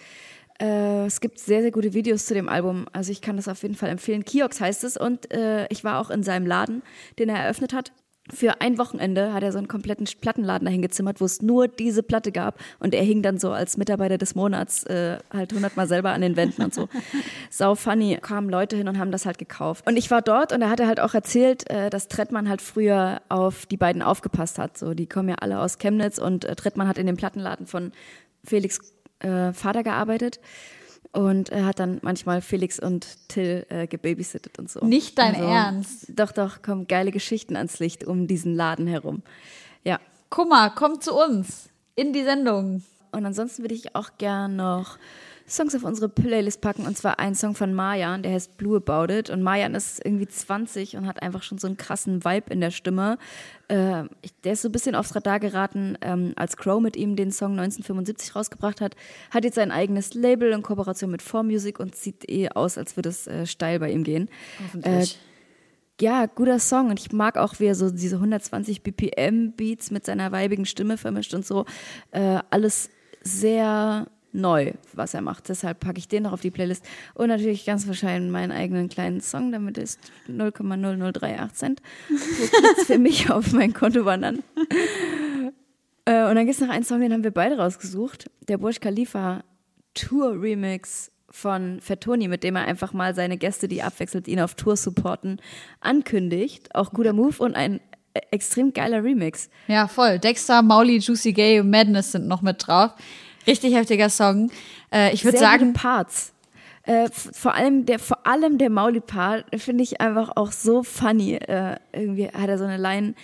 Speaker 3: Äh, es gibt sehr, sehr gute Videos zu dem Album. Also ich kann das auf jeden Fall empfehlen. Kiox heißt es und äh, ich war auch in seinem Laden, den er eröffnet hat. Für ein Wochenende hat er so einen kompletten Plattenladen dahin gezimmert, wo es nur diese Platte gab und er hing dann so als Mitarbeiter des Monats äh, halt hundertmal selber an den Wänden und so. Sau funny. Kamen Leute hin und haben das halt gekauft. Und ich war dort und er hatte halt auch erzählt, äh, dass Trettmann halt früher auf die beiden aufgepasst hat. So, die kommen ja alle aus Chemnitz und äh, Trettmann hat in dem Plattenladen von Felix äh, Vater gearbeitet und er hat dann manchmal Felix und Till äh, gebabysittet und so.
Speaker 2: Nicht dein
Speaker 3: Also,
Speaker 2: Ernst.
Speaker 3: Doch, doch, kommen geile Geschichten ans Licht um diesen Laden herum. Ja.
Speaker 2: Kummer, komm zu uns in die Sendung.
Speaker 3: Und ansonsten würde ich auch gern noch Songs auf unsere Playlist packen. Und zwar ein Song von Marjan, der heißt Blue About It. Und Marjan ist irgendwie 20 und hat einfach schon so einen krassen Vibe in der Stimme. Äh, der ist so ein bisschen aufs Radar geraten, ähm, als Crow mit ihm den Song 1975 rausgebracht hat. Hat jetzt sein eigenes Label in Kooperation mit 4Music und sieht eh aus, als würde es äh, steil bei ihm gehen. Äh, ja, guter Song und ich mag auch, wie er so diese 120 BPM Beats mit seiner weibigen Stimme vermischt und so. Äh, alles sehr neu, was er macht. Deshalb packe ich den noch auf die Playlist und natürlich ganz wahrscheinlich meinen eigenen kleinen Song, damit ist 0,0038 Cent. So für mich auf mein Konto wandern. Äh, und dann gibt es noch einen Song, den haben wir beide rausgesucht. Der Burj Khalifa Tour Remix von Fettoni, mit dem er einfach mal seine Gäste, die abwechselnd ihn auf Tour supporten, ankündigt. Auch guter Move und ein äh, extrem geiler Remix.
Speaker 2: Ja, voll. Dexter, Mauli, Juicy Gay, Madness sind noch mit drauf. Richtig heftiger Song. Äh, ich würde sagen,
Speaker 3: Parts. Äh, vor allem der, vor allem der Mauli-Part finde ich einfach auch so funny. Äh, irgendwie hat er so eine Line,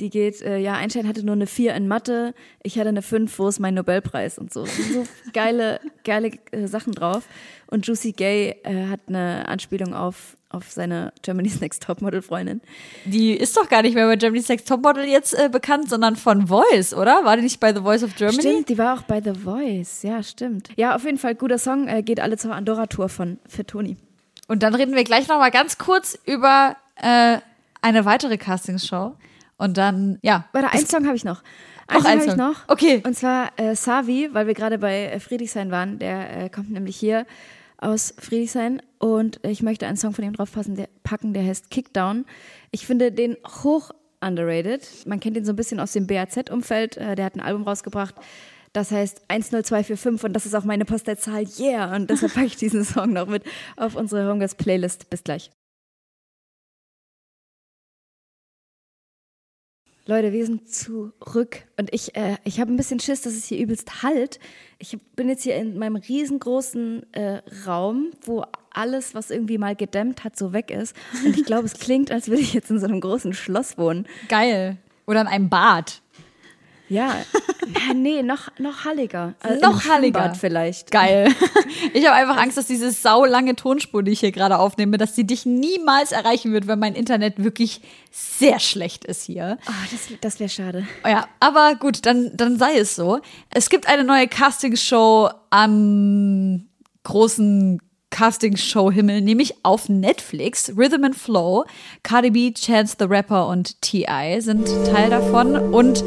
Speaker 3: die geht, äh, ja, Einstein hatte nur eine 4 in Mathe, ich hatte eine 5, wo ist mein Nobelpreis und so. So geile, geile äh, Sachen drauf. Und Juicy Gay äh, hat eine Anspielung auf, auf seine Germany's Next Topmodel-Freundin.
Speaker 2: die ist doch gar nicht mehr bei Germany's Next Topmodel jetzt äh, bekannt, sondern von Voice, oder? War die nicht bei The Voice of Germany?
Speaker 3: Stimmt, die war auch bei The Voice. Ja, stimmt. Ja, auf jeden Fall guter Song. Äh, geht alle zur Andorra-Tour von Fettoni.
Speaker 2: Und dann reden wir gleich noch mal ganz kurz über äh, eine weitere Castingshow. Und dann, ja.
Speaker 3: Warte, einen Song habe ich noch. Einen Song habe ich noch.
Speaker 2: Okay.
Speaker 3: Und zwar äh, Savi, weil wir gerade bei äh, Friedrichshain waren. Der äh, kommt nämlich hier aus Friedrichshain. Und ich möchte einen Song von ihm draufpassen, der, packen, der heißt Kickdown. Ich finde den hoch underrated. Man kennt ihn so ein bisschen aus dem BAZ-Umfeld. Äh, der hat ein Album rausgebracht. Das heißt 10245 und das ist auch meine Postleitzahl. Yeah! Und deshalb packe ich diesen Song noch mit auf unsere Homegirls Playlist. Bis gleich. Leute, wir sind zurück und ich, äh, ich habe ein bisschen Schiss, dass es hier übelst halt. Ich bin jetzt hier in meinem riesengroßen äh, Raum, wo alles, was irgendwie mal gedämmt hat, so weg ist. Und ich glaube, es klingt, als würde ich jetzt in so einem großen Schloss wohnen.
Speaker 2: Geil. Oder in einem Bad.
Speaker 3: Ja, ja nee, noch, noch halliger. Äh,
Speaker 2: Noch halliger.
Speaker 3: Schwimmbad vielleicht.
Speaker 2: Geil. Ich habe einfach Angst, dass diese saulange Tonspur, die ich hier gerade aufnehme, dass sie dich niemals erreichen wird, weil mein Internet wirklich sehr schlecht ist hier.
Speaker 3: Oh, das das wäre schade.
Speaker 2: Ja, aber gut, dann, dann sei es so. Es gibt eine neue Castingshow am großen Castingshow-Himmel, nämlich auf Netflix. Rhythm and Flow. Cardi B, Chance the Rapper und T.I. sind Teil davon. Und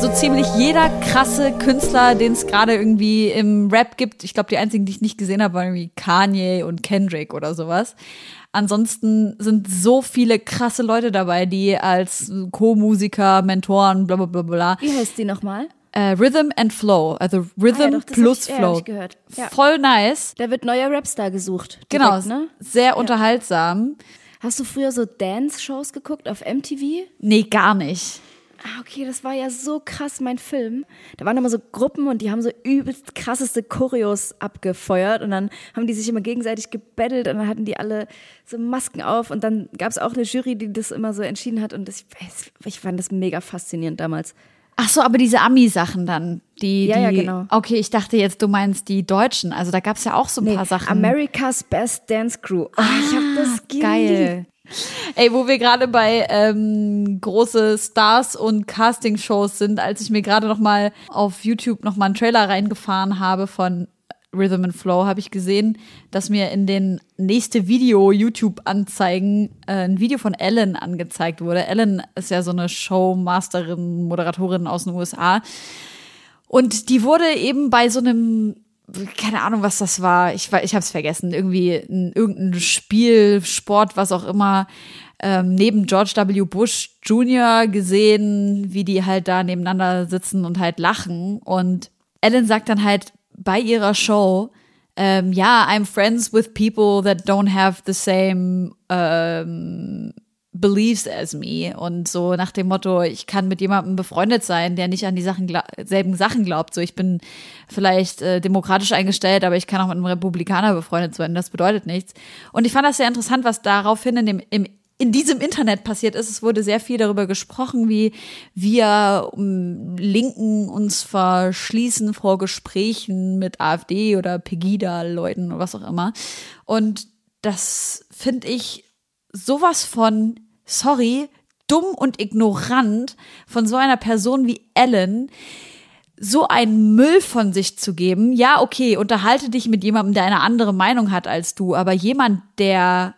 Speaker 2: so ziemlich jeder krasse Künstler, den es gerade irgendwie im Rap gibt. Ich glaube, die einzigen, die ich nicht gesehen habe, waren irgendwie Kanye und Kendrick oder sowas. Ansonsten sind so viele krasse Leute dabei, die als Co-Musiker, Mentoren, bla bla bla bla.
Speaker 3: Wie heißt die nochmal?
Speaker 2: Äh, Rhythm and Flow, also Rhythm
Speaker 3: Ah ja, doch,
Speaker 2: plus
Speaker 3: ich- ja,
Speaker 2: Flow.
Speaker 3: gehört. Ja.
Speaker 2: Voll nice.
Speaker 3: Da wird neuer Rapstar gesucht. direkt,
Speaker 2: Genau,
Speaker 3: Ne?
Speaker 2: sehr unterhaltsam.
Speaker 3: Hast du früher so Dance-Shows geguckt auf MTV?
Speaker 2: Nee, gar nicht.
Speaker 3: Ah, okay, das war ja so krass, mein Film. Da waren immer so Gruppen und die haben so übelst krasseste Choreos abgefeuert und dann haben die sich immer gegenseitig gebettelt und dann hatten die alle so Masken auf und dann gab es auch eine Jury, die das immer so entschieden hat und das, ich, fand das mega faszinierend damals.
Speaker 2: Ach so, aber diese Ami-Sachen dann, die,
Speaker 3: Ja,
Speaker 2: die,
Speaker 3: ja, genau.
Speaker 2: Okay, ich dachte jetzt, du meinst die Deutschen. Also da gab's ja auch so ein paar Sachen.
Speaker 3: America's Best Dance Crew. Oh, ich hab das geliebt.
Speaker 2: Geil. Ey, wo wir gerade bei ähm, große Stars und Castingshows sind, als ich mir gerade noch mal auf YouTube noch mal einen Trailer reingefahren habe von Rhythm and Flow, habe ich gesehen, dass mir in den nächste Video YouTube Anzeigen äh, ein Video von Ellen angezeigt wurde. Ellen ist ja so eine Showmasterin, Moderatorin aus den USA. Und die wurde eben bei so einem, keine Ahnung, was das war, ich, ich habe es vergessen, irgendwie ein, irgendein Spiel, Sport, was auch immer, ähm, neben George W. Bush Jr. gesehen, wie die halt da nebeneinander sitzen und halt lachen. Und Ellen sagt dann halt bei ihrer Show, ähm, ja, I'm friends with people that don't have the same ähm, beliefs as me und so nach dem Motto, ich kann mit jemandem befreundet sein, der nicht an die Sachen selben Sachen glaubt. So, ich bin vielleicht äh, demokratisch eingestellt, aber ich kann auch mit einem Republikaner befreundet sein. Das bedeutet nichts. Und ich fand das sehr interessant, was daraufhin in dem im in diesem Internet passiert ist. Es wurde sehr viel darüber gesprochen, wie wir um, Linken uns verschließen vor Gesprächen mit AfD oder Pegida-Leuten oder was auch immer. Und das finde ich sowas von, sorry, dumm und ignorant von so einer Person wie Ellen, so einen Müll von sich zu geben. Ja, okay, unterhalte dich mit jemandem, der eine andere Meinung hat als du, aber jemand, der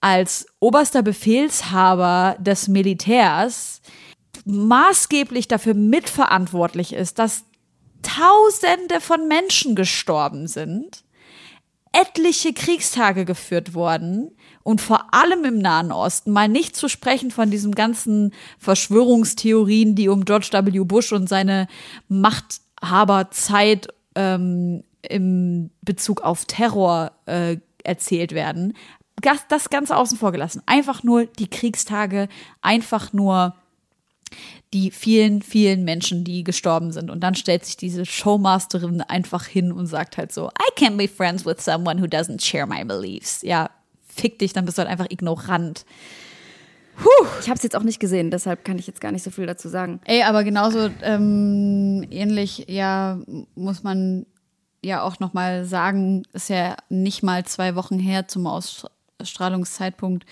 Speaker 2: als oberster Befehlshaber des Militärs maßgeblich dafür mitverantwortlich ist, dass Tausende von Menschen gestorben sind, etliche Kriegstage geführt worden und vor allem im Nahen Osten, mal nicht zu sprechen von diesen ganzen Verschwörungstheorien, die um George W. Bush und seine Machthaberzeit ähm, im Bezug auf Terror äh, erzählt werden. Das, das Ganze außen vor gelassen. Einfach nur die Kriegstage, einfach nur die vielen, vielen Menschen, die gestorben sind. Und dann stellt sich diese Showmasterin einfach hin und sagt halt so, I can't be friends with someone who doesn't share my beliefs. Ja, fick dich, dann bist du halt einfach ignorant.
Speaker 3: Ich habe es jetzt auch nicht gesehen, deshalb kann ich jetzt gar nicht so viel dazu sagen.
Speaker 2: Ey, aber genauso ähm, ähnlich, ja, muss man ja auch noch mal sagen, ist ja nicht mal zwei Wochen her zum Ausstrahlungszeitpunkt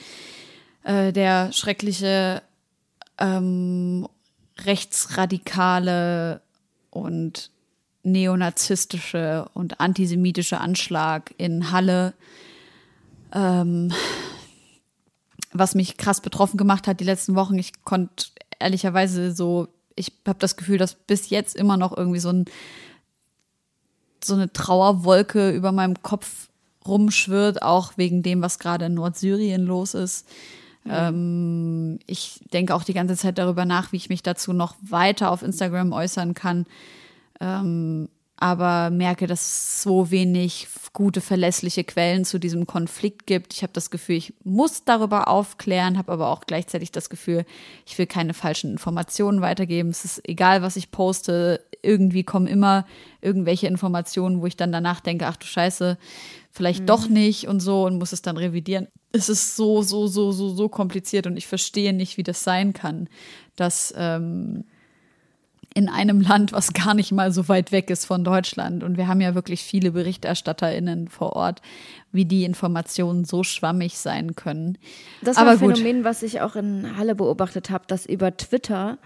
Speaker 2: äh, der schreckliche ähm, rechtsradikale und neonazistische und antisemitische Anschlag in Halle, ähm, was mich krass betroffen gemacht hat die letzten Wochen. Ich konnte ehrlicherweise so, ich habe das Gefühl, dass bis jetzt immer noch irgendwie so ein so eine Trauerwolke über meinem Kopf rumschwirrt, auch wegen dem, was gerade in Nordsyrien los ist. Ähm, ich denke auch die ganze Zeit darüber nach, wie ich mich dazu noch weiter auf Instagram äußern kann. Ähm, aber merke, dass es so wenig gute, verlässliche Quellen zu diesem Konflikt gibt. Ich habe das Gefühl, ich muss darüber aufklären, habe aber auch gleichzeitig das Gefühl, ich will keine falschen Informationen weitergeben. Es ist egal, was ich poste, irgendwie kommen immer irgendwelche Informationen, wo ich dann danach denke, ach du Scheiße, vielleicht doch nicht und so und muss es dann revidieren. Es ist so, so, so, so, so kompliziert und ich verstehe nicht, wie das sein kann, dass ähm, in einem Land, was gar nicht mal so weit weg ist von Deutschland. Und wir haben ja wirklich viele BerichterstatterInnen vor Ort, wie die Informationen so schwammig sein können.
Speaker 3: Das war
Speaker 2: Aber
Speaker 3: ein
Speaker 2: gut.
Speaker 3: Phänomen, was ich auch in Halle beobachtet habe, dass über Twitter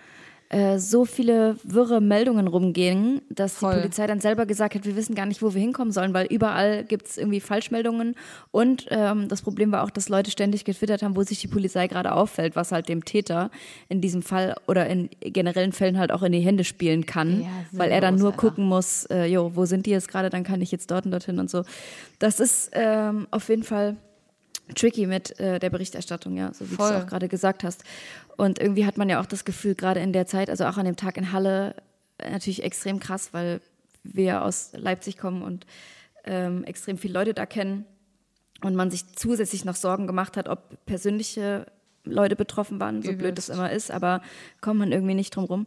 Speaker 3: äh, so viele wirre Meldungen rumgingen, dass
Speaker 2: Voll.
Speaker 3: die Polizei dann selber gesagt hat, wir wissen gar nicht, wo wir hinkommen sollen, weil überall gibt es irgendwie Falschmeldungen. Und ähm, das Problem war auch, dass Leute ständig getwittert haben, wo sich die Polizei gerade auffällt, was halt dem Täter in diesem Fall oder in generellen Fällen halt auch in die Hände spielen kann,
Speaker 2: Ja,
Speaker 3: weil er dann nur
Speaker 2: Alter.
Speaker 3: gucken muss, äh, jo, wo sind die jetzt gerade, dann kann ich jetzt dort und dorthin und so. Das ist ähm, auf jeden Fall tricky mit äh, der Berichterstattung, ja, so wie du es
Speaker 2: Voll.
Speaker 3: auch gerade gesagt hast. Und irgendwie hat man ja auch das Gefühl, gerade in der Zeit, also auch an dem Tag in Halle, natürlich extrem krass, weil wir aus Leipzig kommen und ähm, extrem viele Leute da kennen und man sich zusätzlich noch Sorgen gemacht hat, ob persönliche Leute betroffen waren, so blöd das immer ist, aber kommt man irgendwie nicht drum rum.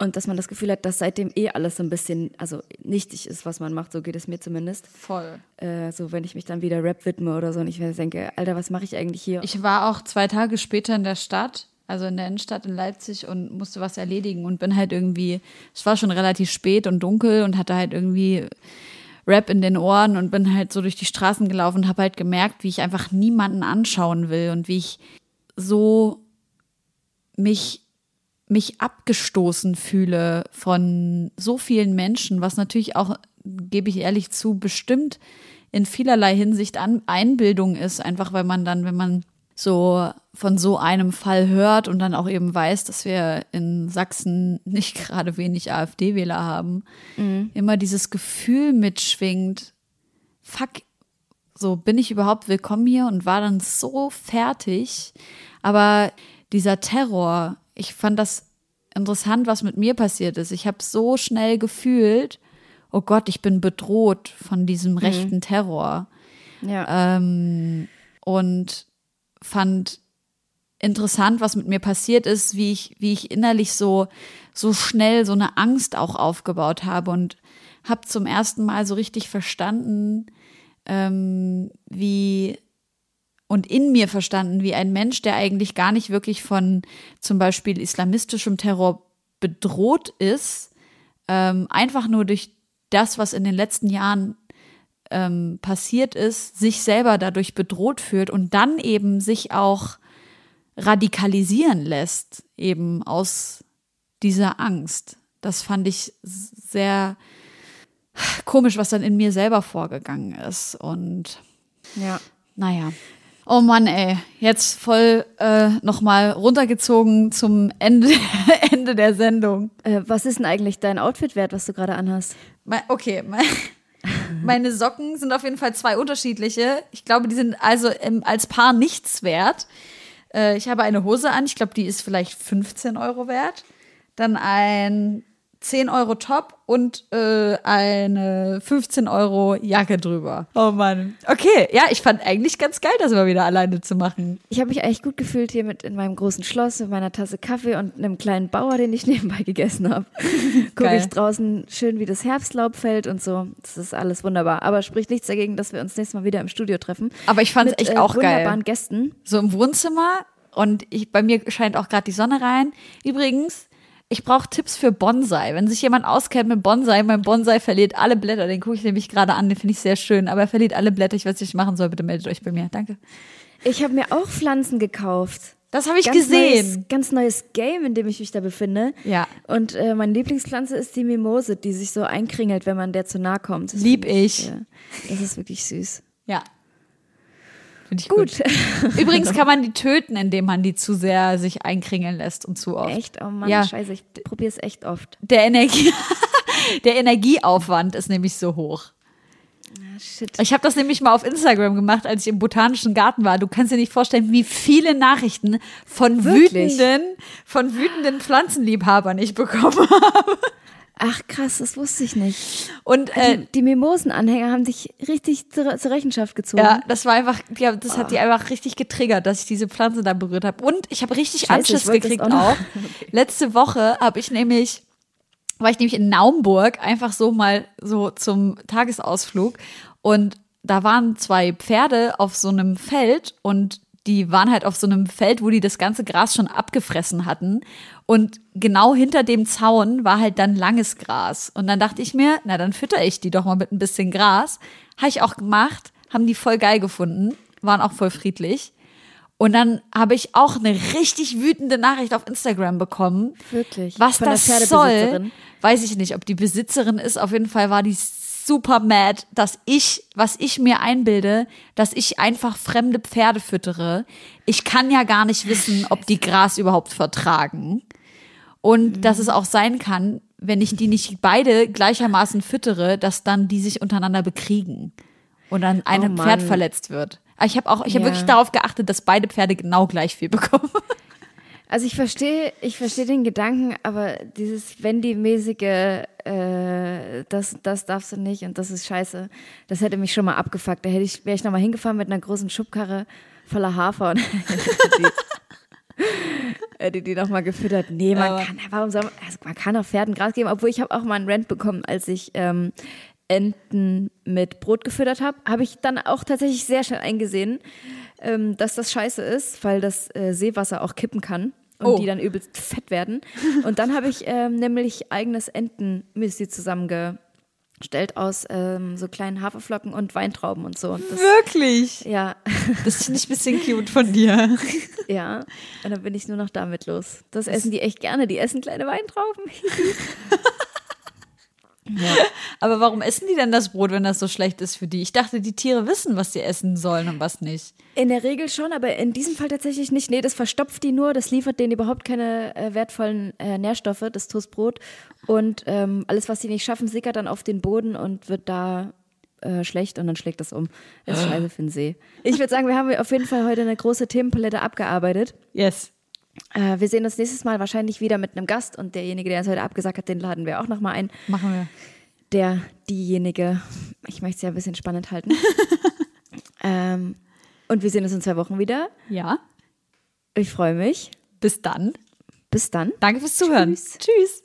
Speaker 3: Und dass man das Gefühl hat, dass seitdem eh alles so ein bisschen, also nichtig ist, was man macht, so geht es mir zumindest.
Speaker 2: Voll.
Speaker 3: Äh, so, wenn ich mich dann wieder Rap widme oder so und ich denke, Alter, was mache ich eigentlich hier?
Speaker 2: Ich war auch zwei Tage später in der Stadt, also in der Innenstadt in Leipzig und musste was erledigen und bin halt irgendwie, es war schon relativ spät und dunkel und hatte halt irgendwie Rap in den Ohren und bin halt so durch die Straßen gelaufen und habe halt gemerkt, wie ich einfach niemanden anschauen will und wie ich so mich mich abgestoßen fühle von so vielen Menschen, was natürlich auch, gebe ich ehrlich zu, bestimmt in vielerlei Hinsicht an Einbildung ist, einfach weil man dann, wenn man so von so einem Fall hört und dann auch eben weiß, dass wir in Sachsen nicht gerade wenig AfD-Wähler haben, mhm. immer dieses Gefühl mitschwingt, fuck, so bin ich überhaupt willkommen hier und war dann so fertig. Aber dieser Terror, ich fand das interessant, was mit mir passiert ist. Ich habe so schnell gefühlt, oh Gott, ich bin bedroht von diesem mhm. rechten Terror. Ja. Ähm, und fand interessant, was mit mir passiert ist, wie ich, wie ich innerlich so, so schnell so eine Angst auch aufgebaut habe und habe zum ersten Mal so richtig verstanden, ähm, wie und in mir verstanden, wie ein Mensch, der eigentlich gar nicht wirklich von zum Beispiel islamistischem Terror bedroht ist, ähm, einfach nur durch das, was in den letzten Jahren ähm, passiert ist, sich selber dadurch bedroht fühlt und dann eben sich auch radikalisieren lässt, eben aus dieser Angst. Das fand ich sehr komisch, was dann in mir selber vorgegangen ist. Und ja, naja. Oh Mann, ey, jetzt voll äh, nochmal runtergezogen zum Ende, Ende der Sendung.
Speaker 3: Äh, was ist denn eigentlich dein Outfit wert, was du gerade anhast?
Speaker 2: Okay, meine Socken sind auf jeden Fall zwei unterschiedliche. Ich glaube, die sind also im, als Paar nichts wert. Äh, ich habe eine Hose an, ich glaube, die ist vielleicht 15 Euro wert. Dann ein 10 Euro Top und äh, eine 15 Euro Jacke drüber. Oh Mann. Okay, ja, ich fand eigentlich ganz geil, das mal wieder alleine zu machen.
Speaker 3: Ich habe mich eigentlich gut gefühlt hier mit in meinem großen Schloss, mit meiner Tasse Kaffee und einem kleinen Bauer, den ich nebenbei gegessen habe. Gucke ich draußen schön, wie das Herbstlaub fällt und so. Das ist alles wunderbar. Aber spricht nichts dagegen, dass wir uns nächstes Mal wieder im Studio treffen.
Speaker 2: Aber ich fand es echt äh, auch
Speaker 3: geil. wunderbaren Gästen.
Speaker 2: So im Wohnzimmer und ich, bei mir scheint auch gerade die Sonne rein. Übrigens, ich brauche Tipps für Bonsai. Wenn sich jemand auskennt mit Bonsai, mein Bonsai verliert alle Blätter. Den gucke ich nämlich gerade an, den finde ich sehr schön. Aber er verliert alle Blätter. Ich weiß nicht, was ich machen soll. Bitte meldet euch bei mir. Danke.
Speaker 3: Ich habe mir auch Pflanzen gekauft.
Speaker 2: Das habe ich ganz gesehen.
Speaker 3: Neues, ganz neues Game, in dem ich mich da befinde.
Speaker 2: Ja.
Speaker 3: Und äh, meine Lieblingspflanze ist die Mimose, die sich so einkringelt, wenn man der zu nahe kommt.
Speaker 2: Das Lieb ich.
Speaker 3: Ja, das ist wirklich süß.
Speaker 2: Ja, Finde ich gut. gut. Übrigens kann man die töten, indem man die zu sehr sich einkringeln lässt und zu oft.
Speaker 3: Echt? Oh Mann, ja. scheiße, ich probiere es echt oft.
Speaker 2: Der, Energie der Energieaufwand ist nämlich so hoch.
Speaker 3: Ah, shit.
Speaker 2: Ich habe das nämlich mal auf Instagram gemacht, als ich im botanischen Garten war. Du kannst dir nicht vorstellen, wie viele Nachrichten von Wirklich? wütenden, von wütenden Pflanzenliebhabern ich bekommen habe.
Speaker 3: Ach krass, das wusste ich nicht.
Speaker 2: Und äh,
Speaker 3: die, die Mimosenanhänger haben dich richtig zur, zur, Rechenschaft gezogen.
Speaker 2: Ja, das war einfach, ja, das oh. hat die einfach richtig getriggert, dass ich diese Pflanze da berührt habe. Und ich habe richtig Scheiße, Anschiss gekriegt auch. auch. Letzte Woche habe ich nämlich war ich nämlich in Naumburg einfach so mal so zum Tagesausflug und da waren zwei Pferde auf so einem Feld und die waren halt auf so einem Feld, wo die das ganze Gras schon abgefressen hatten. Und genau hinter dem Zaun war halt dann langes Gras. Und dann dachte ich mir, na dann fütter ich die doch mal mit ein bisschen Gras. Habe ich auch gemacht, haben die voll geil gefunden, waren auch voll friedlich. Und dann habe ich auch eine richtig wütende Nachricht auf Instagram bekommen.
Speaker 3: Wirklich?
Speaker 2: Was Von das soll, weiß ich nicht, ob die Besitzerin ist. Auf jeden Fall war die super mad, dass ich, was ich mir einbilde, dass ich einfach fremde Pferde füttere. Ich kann ja gar nicht wissen, ob die Gras überhaupt vertragen. Und mhm. dass es auch sein kann, wenn ich die nicht beide gleichermaßen füttere, dass dann die sich untereinander bekriegen und dann ein oh Pferd verletzt wird. Aber ich habe auch, ich habe ja. wirklich darauf geachtet, dass beide Pferde genau gleich viel bekommen.
Speaker 3: Also ich verstehe, ich verstehe den Gedanken, aber dieses Wendy-mäßige, äh, das, das darfst du nicht und das ist scheiße, das hätte mich schon mal abgefuckt. Da hätte ich, wäre ich nochmal hingefahren mit einer großen Schubkarre voller Hafer und die, hätte die nochmal gefüttert. Nee, man
Speaker 2: Aber-
Speaker 3: kann, warum soll man, also man kann auch Pferden Gras geben, obwohl ich habe auch mal einen Rant bekommen, als ich ähm, Enten mit Brot gefüttert habe, habe ich dann auch tatsächlich sehr schnell eingesehen, ähm, dass das scheiße ist, weil das äh, Seewasser auch kippen kann und
Speaker 2: Oh.
Speaker 3: die dann übelst fett werden. Und dann habe ich ähm, nämlich eigenes Entenmüsli zusammengestellt aus ähm, so kleinen Haferflocken und Weintrauben und so. Und das,
Speaker 2: Wirklich?
Speaker 3: ja,
Speaker 2: Das finde ich ein bisschen cute von dir.
Speaker 3: ja. Und dann bin ich nur noch damit los. Das essen die echt gerne. Die essen kleine Weintrauben.
Speaker 2: Aber warum essen die denn das Brot, wenn das so schlecht ist für die? Ich dachte, die Tiere wissen, was sie essen sollen und was nicht.
Speaker 3: In der Regel schon, aber in diesem Fall tatsächlich nicht. Nee, das verstopft die nur, das liefert denen überhaupt keine äh, wertvollen äh, Nährstoffe, das Toastbrot. Und ähm, alles, was sie nicht schaffen, sickert dann auf den Boden und wird da äh, schlecht und dann schlägt das um. Das ist scheiße für den See. Ich würde sagen, wir haben auf jeden Fall heute eine große Themenpalette abgearbeitet.
Speaker 2: Yes.
Speaker 3: Äh, wir sehen uns nächstes Mal wahrscheinlich wieder mit einem Gast und derjenige, der uns heute abgesagt hat, den laden wir auch nochmal ein.
Speaker 2: Machen wir.
Speaker 3: Der, diejenige, ich möchte es ja ein bisschen spannend halten. ähm, und wir sehen uns in zwei Wochen wieder.
Speaker 2: Ja.
Speaker 3: Ich freue mich.
Speaker 2: Bis dann.
Speaker 3: Bis dann.
Speaker 2: Danke fürs Zuhören.
Speaker 3: Tschüss.
Speaker 2: Tschüss.